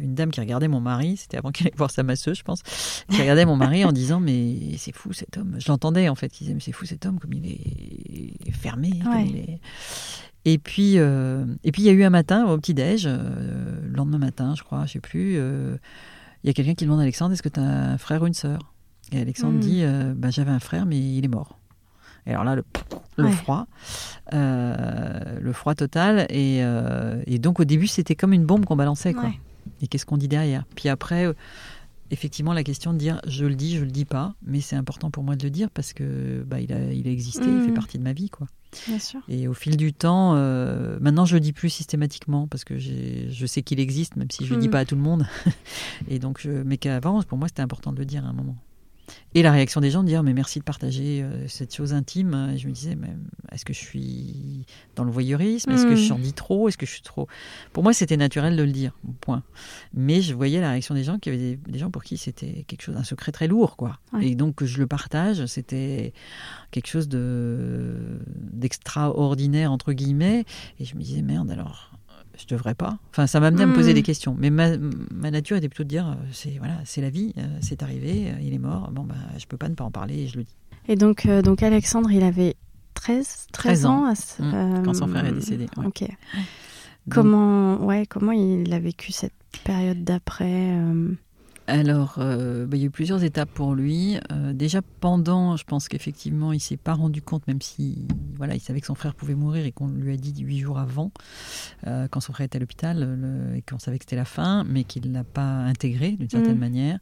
une dame qui regardait mon mari, c'était avant qu'il aille voir sa masseuse, je pense, qui regardais mon mari en disant mais c'est fou cet homme. Je l'entendais en fait, il disait mais c'est fou cet homme comme il est fermé. Et puis euh, et puis il y a eu un matin au petit déj, euh, le lendemain matin je crois, je sais plus. Euh, il y a quelqu'un qui demande à Alexandre est-ce que tu as un frère ou une sœur? Et Alexandre hmm. dit bah, j'avais un frère mais il est mort. Et alors là, le, le froid, le froid total. Et, et, donc au début, c'était comme une bombe qu'on balançait. Quoi. Et qu'est-ce qu'on dit derrière? Puis après, effectivement la question de dire je le dis, je le dis pas, mais c'est important pour moi de le dire parce que bah, il, a, il a existé, il fait mmh. partie de ma vie. quoi. Bien sûr. Et au fil du temps, euh, maintenant je le dis plus systématiquement parce que je sais qu'il existe, même si je le dis mmh. pas à tout le monde. Et donc, je, mais qu'avant, pour moi, c'était important de le dire à un moment. Et la réaction des gens de dire mais merci de partager euh, cette chose intime. Et je me disais mais est-ce que je suis dans le voyeurisme? Est-ce que je hmm. dis trop? Est-ce que je suis trop? Pour moi c'était naturel de le dire. Point. Mais je voyais la réaction des gens qui avaient des, gens pour qui c'était quelque chose un secret très lourd quoi. Et donc que je le partage, c'était quelque chose de d'extraordinaire entre guillemets. Et je me disais merde alors je devrais pas. Enfin, ça m'a amené à me poser hmm. des questions. Mais ma, nature était plutôt de dire, euh, c'est voilà, c'est la vie, euh, c'est arrivé, euh, il est mort. Bon, bah, je peux pas ne pas en parler et je le dis. Et donc, donc Alexandre, il avait 13, 13, ans, hmm. quand son frère est décédé. Ok. comment, ouais, comment il a vécu cette période d'après alors, euh, bah, il y a eu plusieurs étapes pour lui. Euh, déjà pendant, je pense qu'effectivement, il s'est pas rendu compte, même si voilà, il savait que son frère pouvait mourir et qu'on lui a dit huit jours avant, euh, quand son frère était à l'hôpital, et qu'on savait que c'était la fin, mais qu'il l'a pas intégré d'une certaine mmh. manière.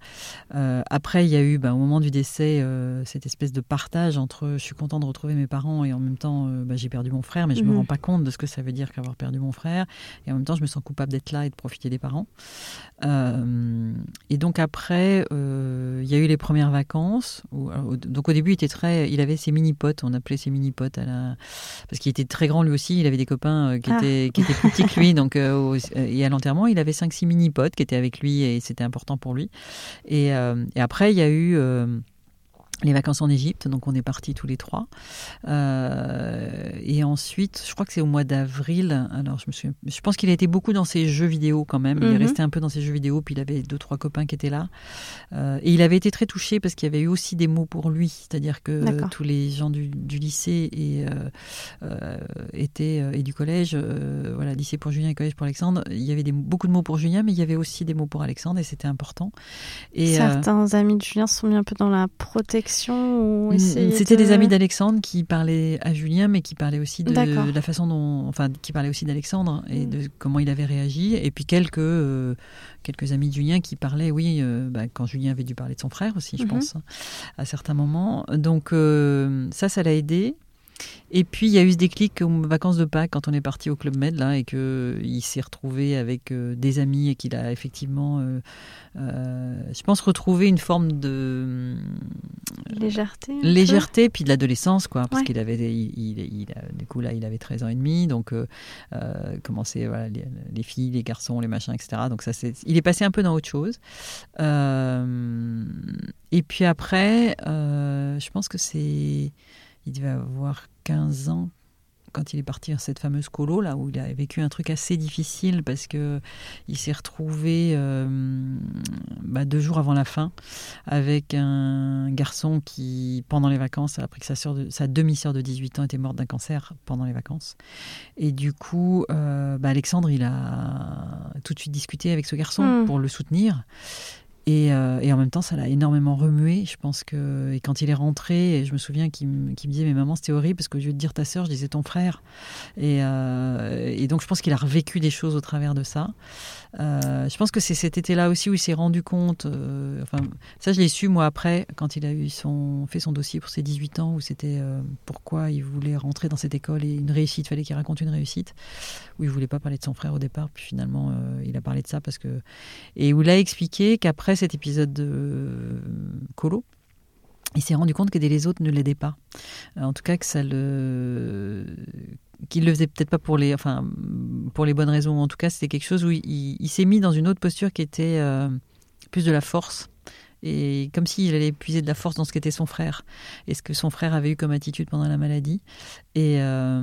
après, il y a eu, bah, au moment du décès, cette espèce de partage entre je suis content de retrouver mes parents et en même temps, bah, j'ai perdu mon frère, mais je ne me mmh. rends pas compte de ce que ça veut dire qu'avoir perdu mon frère. Et en même temps, je me sens coupable d'être là et de profiter des parents. et donc donc après, euh, il y a eu les premières vacances. donc au début, il était très, il avait ses mini potes. On appelait ses mini potes à la, parce qu'il était très grand lui aussi. Il avait des copains euh, qui, ah. étaient, qui étaient plus petits que lui. Donc euh, et à l'enterrement, il avait 5 six mini potes qui étaient avec lui et c'était important pour lui. Et, et après, il y a eu les vacances en Égypte, donc on est partis tous les trois. Euh, et ensuite, je crois que c'est au mois d'avril. Alors je me suis, je pense qu'il a été beaucoup dans ses jeux vidéo quand même. Il est Mhm. resté un peu dans ses jeux vidéo, puis il avait deux trois copains qui étaient là. Euh, et il avait été très touché parce qu'il y avait eu aussi des mots pour lui, c'est-à-dire que tous les gens du, du lycée et euh, euh, étaient euh, et du collège, euh, voilà, lycée pour Julien et collège pour Alexandre. Il y avait des, beaucoup de mots pour Julien, mais il y avait aussi des mots pour Alexandre et c'était important. Et euh, Certains amis de Julien se sont mis un peu dans la protection ou essayer Mm, C'était de- des amis d'Alexandre qui parlaient à Julien, mais qui parlaient aussi de, la façon dont, enfin, qui parlaient aussi d'Alexandre et Mm. de comment il avait réagi. Et puis quelques euh, quelques amis de Julien qui parlaient, oui, euh, bah, quand Julien avait dû parler de son frère aussi, je Mhm. pense, à certains moments. Donc euh, ça, ça l'a aidé. Et puis il y a eu ce déclic aux vacances de Pâques quand on est parti au Club Med là et que il s'est retrouvé avec euh, des amis et qu'il a effectivement, euh, euh, je pense, retrouvé une forme de légèreté. légèreté puis de l'adolescence quoi parce Ouais. qu'il avait il, il- il a- du coup là il avait 13 ans et demi donc euh, euh, commençait voilà, les, les filles les garçons les machins etc donc ça c'est il est passé un peu dans autre chose Euh, et puis après euh, je pense que c'est il devait avoir 15 ans quand il est parti à cette fameuse colo là où il a vécu un truc assez difficile parce que il s'est retrouvé euh, bah, deux jours avant la fin avec un garçon qui pendant les vacances a appris que sa, de- sa demi-sœur de 18 ans était morte d'un cancer pendant les vacances et du coup euh, bah, Alexandre il a tout de suite discuté avec ce garçon Hmm. pour le soutenir et, euh, et en même temps, ça l'a énormément remué. Je pense que et quand il est rentré, je me souviens qu'il me, disait mais maman c'était horrible parce qu'au lieu de dire ta sœur, je disais ton frère. Et, euh, donc je pense qu'il a revécu des choses au travers de ça. Euh, je pense que c'est cet été-là aussi où il s'est rendu compte. enfin, ça je l'ai su moi après quand il a eu son fait son dossier pour ses 18 ans où c'était pourquoi il voulait rentrer dans cette école et une réussite, fallait qu'il raconte une réussite. Où il voulait pas parler de son frère au départ, puis finalement il a parlé de ça parce que et où il a expliqué qu'après cet épisode de euh, Colo, il s'est rendu compte que les autres ne l'aidaient pas. Euh, En tout cas, que ça le qu'il le faisait peut-être pas pour les enfin pour les bonnes raisons. En tout cas, c'était quelque chose où il, s'est mis dans une autre posture qui était euh, plus de la force. Et comme s'il allait puiser de la force dans ce qu'était son frère et ce que son frère avait eu comme attitude pendant la maladie. Et, euh,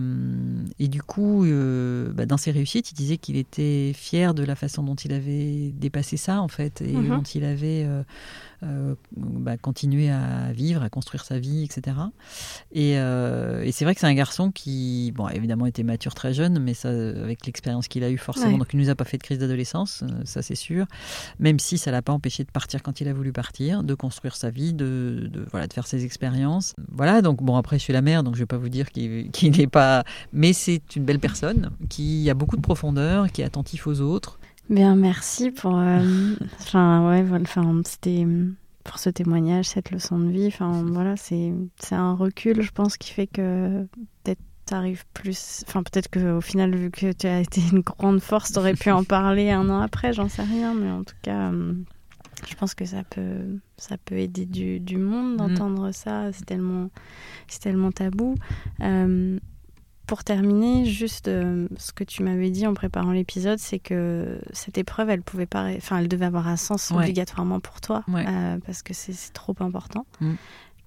et du coup, euh, bah, dans ses réussites, il disait qu'il était fier de la façon dont il avait dépassé ça, en fait, et Mhm. dont il avait euh, bah, continué à vivre, à construire sa vie, etc. Et, et c'est vrai que c'est un garçon qui, bon, évidemment, était mature très jeune, mais ça, avec l'expérience qu'il a eue, forcément, Ouais. donc il nous a pas fait de crise d'adolescence, ça c'est sûr. Même si ça l'a pas empêché de partir quand il a voulu partir, de construire sa vie, de, de voilà, de faire ses expériences. Voilà, donc bon, après je suis la mère, donc je vais pas vous dire qu'il qu'il n'est pas, mais c'est une belle personne qui a beaucoup de profondeur, qui est attentif aux autres. Bien, merci pour. euh, Enfin, ouais, voilà, enfin, c'était euh, pour ce témoignage, cette leçon de vie. Enfin, voilà, c'est c'est un recul, je pense, qui fait que peut-être t'arrives plus. Enfin, peut-être qu'au final, vu que tu as été une grande force, t'aurais pu en parler un an après, j'en sais rien, mais en tout cas. Je pense que ça peut, ça peut aider du, du monde d'entendre ça. C'est tellement, c'est tellement tabou. Euh, pour terminer, juste euh, ce que tu m'avais dit en préparant l'épisode, c'est que cette épreuve, elle pouvait pas, enfin, elle devait avoir un sens Ouais. obligatoirement pour toi, Ouais. euh, parce que c'est c'est trop important. Mm.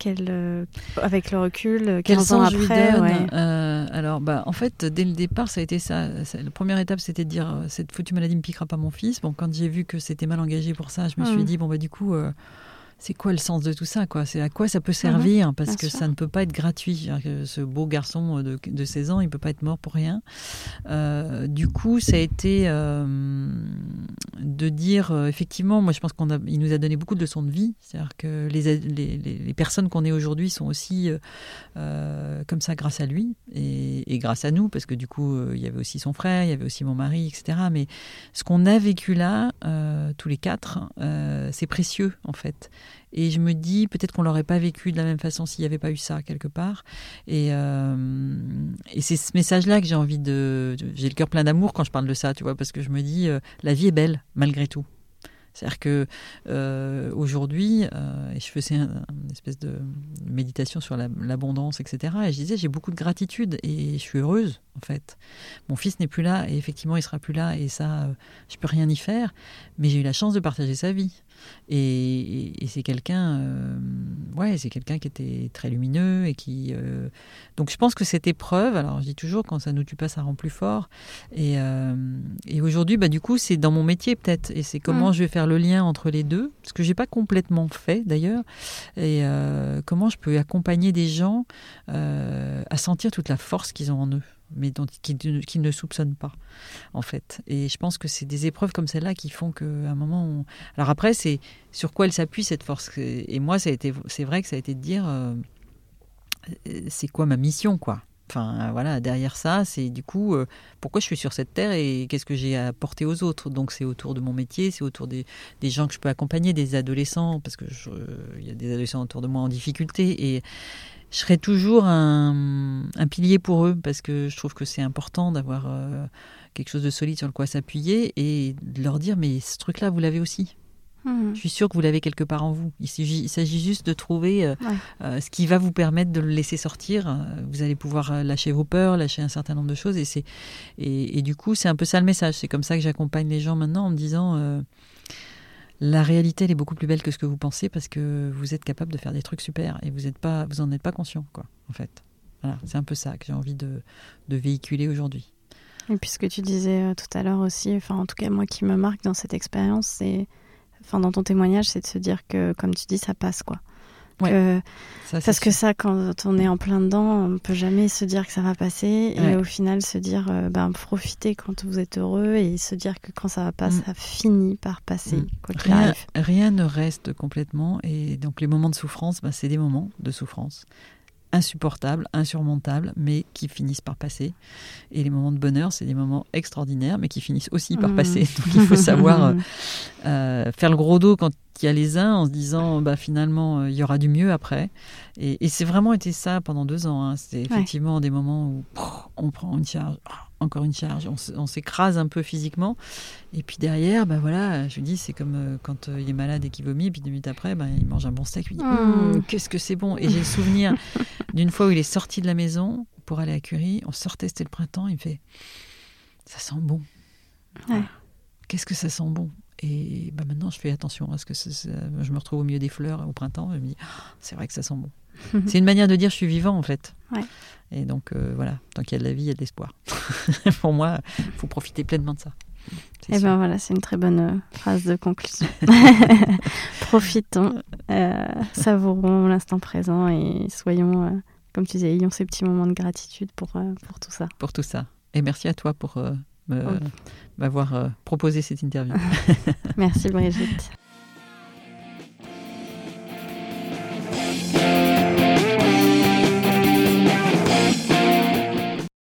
Quel, euh, avec le recul, euh, Quel 15 ans sens je lui après, donne ouais. Euh, Alors, bah, en fait, dès le départ, ça a été ça. Ça- La première étape, c'était de dire euh, cette foutue maladie ne piquera pas mon fils. Bon, quand j'ai vu que c'était mal engagé pour ça, je me suis dit bon bah du coup. euh, c'est quoi le sens de tout ça quoi? C'est à quoi ça peut servir? Parce Mhm. bien que sûr. ça ne peut pas être gratuit. Ce beau garçon de, de 16 ans, il peut pas être mort pour rien. Euh, du coup, ça a été euh, de dire euh, effectivement, moi je pense qu'on a, il nous a donné beaucoup de leçons de vie. C'est-à-dire que les, les, les- personnes qu'on est aujourd'hui sont aussi comme ça grâce à lui et, et grâce à nous, parce que du coup, il y avait aussi son frère, il y avait aussi mon mari, etc. Mais ce qu'on a vécu là, tous les quatre, c'est précieux en fait. Et je me dis, peut-être qu'on l'aurait pas vécu de la même façon s'il n'y avait pas eu ça quelque part. Et, euh, et c'est ce message-là que j'ai envie de. J'ai le cœur plein d'amour quand je parle de ça, tu vois, parce que je me dis, euh, la vie est belle malgré tout. C'est-à-dire que euh, aujourd'hui, je faisais un, une espèce de méditation sur l'abondance, etc. Et je disais, j'ai beaucoup de gratitude et je suis heureuse, en fait. Mon fils n'est plus là et effectivement, il sera plus là et ça, euh, je peux rien y faire. Mais j'ai eu la chance de partager sa vie. Et, c'est quelqu'un, euh, ouais, c'est quelqu'un qui était très lumineux et qui. Euh, donc je pense que cette épreuve, alors je dis toujours, quand ça nous tue pas, ça rend plus fort. Et, euh, et aujourd'hui, bah du coup, c'est dans mon métier peut-être, et c'est comment mm. je vais faire le lien entre les deux, ce que j'ai pas complètement fait d'ailleurs, et comment je peux accompagner des gens à sentir toute la force qu'ils ont en eux mais dont, qui, qui, ne soupçonnent pas, en fait. Et je pense que c'est des épreuves comme celle-là qui font qu'à un moment... Alors après, c'est sur quoi elle s'appuie, cette force? Et moi, c'est vrai que ça a été de dire, euh, c'est quoi ma mission, quoi? Enfin, voilà, derrière ça, c'est du coup, euh, pourquoi je suis sur cette terre et qu'est-ce que j'ai à apporter aux autres? Donc, c'est autour de mon métier, c'est autour des, gens que je peux accompagner, des adolescents, parce que y a des adolescents autour de moi en difficulté. Et, je serai toujours un, pilier pour eux parce que je trouve que c'est important d'avoir euh, quelque chose de solide sur le quoi s'appuyer et de leur dire mais ce truc-là, vous l'avez aussi. Hmm. Je suis sûre que vous l'avez quelque part en vous. Il s'agit juste de trouver euh, euh, ce qui va vous permettre de le laisser sortir. Vous allez pouvoir lâcher vos peurs, lâcher un certain nombre de choses. Et, et, et du coup, c'est un peu ça le message. C'est comme ça que j'accompagne les gens maintenant en me disant la réalité elle est beaucoup plus belle que ce que vous pensez parce que vous êtes capable de faire des trucs super et vous êtes pas vous en êtes pas conscient quoi en fait voilà c'est un peu ça que j'ai envie de, de véhiculer aujourd'hui et puis ce que tu disais euh, tout à l'heure aussi enfin en tout cas moi qui me marque dans cette expérience c'est enfin dans ton témoignage c'est de se dire que comme tu dis ça passe quoi parce que ça, quand on est en plein dedans, on peut jamais se dire que ça va passer et au final se dire, euh, ben profiter quand vous êtes heureux et se dire que quand ça va pas, mm. ça finit par passer. Mm. rien, rien, ne reste complètement et donc les moments de souffrance, ben, c'est des moments de souffrance insupportables, insurmontables, mais qui finissent par passer. Et les moments de bonheur, c'est des moments extraordinaires, mais qui finissent aussi par mm. passer. Donc il faut savoir euh, euh, faire le gros dos quand il y a les uns en se disant bah, finalement euh, il y aura du mieux après. Et, c'est vraiment été ça pendant deux ans. Hein. C'est effectivement des moments où on prend une charge, encore une charge, on, s'écrase un peu physiquement. Et puis derrière, bah voilà, je dis, c'est comme euh, quand euh, il est malade et qu'il vomit, et puis deux minutes après, bah, il mange un bon steak, il dit, mmh. Mmh, qu'est-ce que c'est bon. Et j'ai le souvenir d'une fois où il est sorti de la maison pour aller à Curie, on sortait, c'était le printemps, il me fait, ça sent bon. Qu'est-ce que ça sent bon? Et bah maintenant, je fais attention à ce que je me retrouve au milieu des fleurs au printemps. Et je me dis, ah, c'est vrai que ça sent bon. C'est une manière de dire je suis vivant en fait. Et donc euh, voilà, tant qu'il y a de la vie, il y a de l'espoir. Pour moi, il faut profiter pleinement de ça. Et eh ben voilà, c'est une très bonne euh, phrase de conclusion. Profitons, euh, savourons l'instant présent et soyons, comme tu disais, ayons ces petits moments de gratitude pour, pour tout ça. Pour tout ça. Et merci à toi pour m'avoir proposé cette interview. merci Brigitte.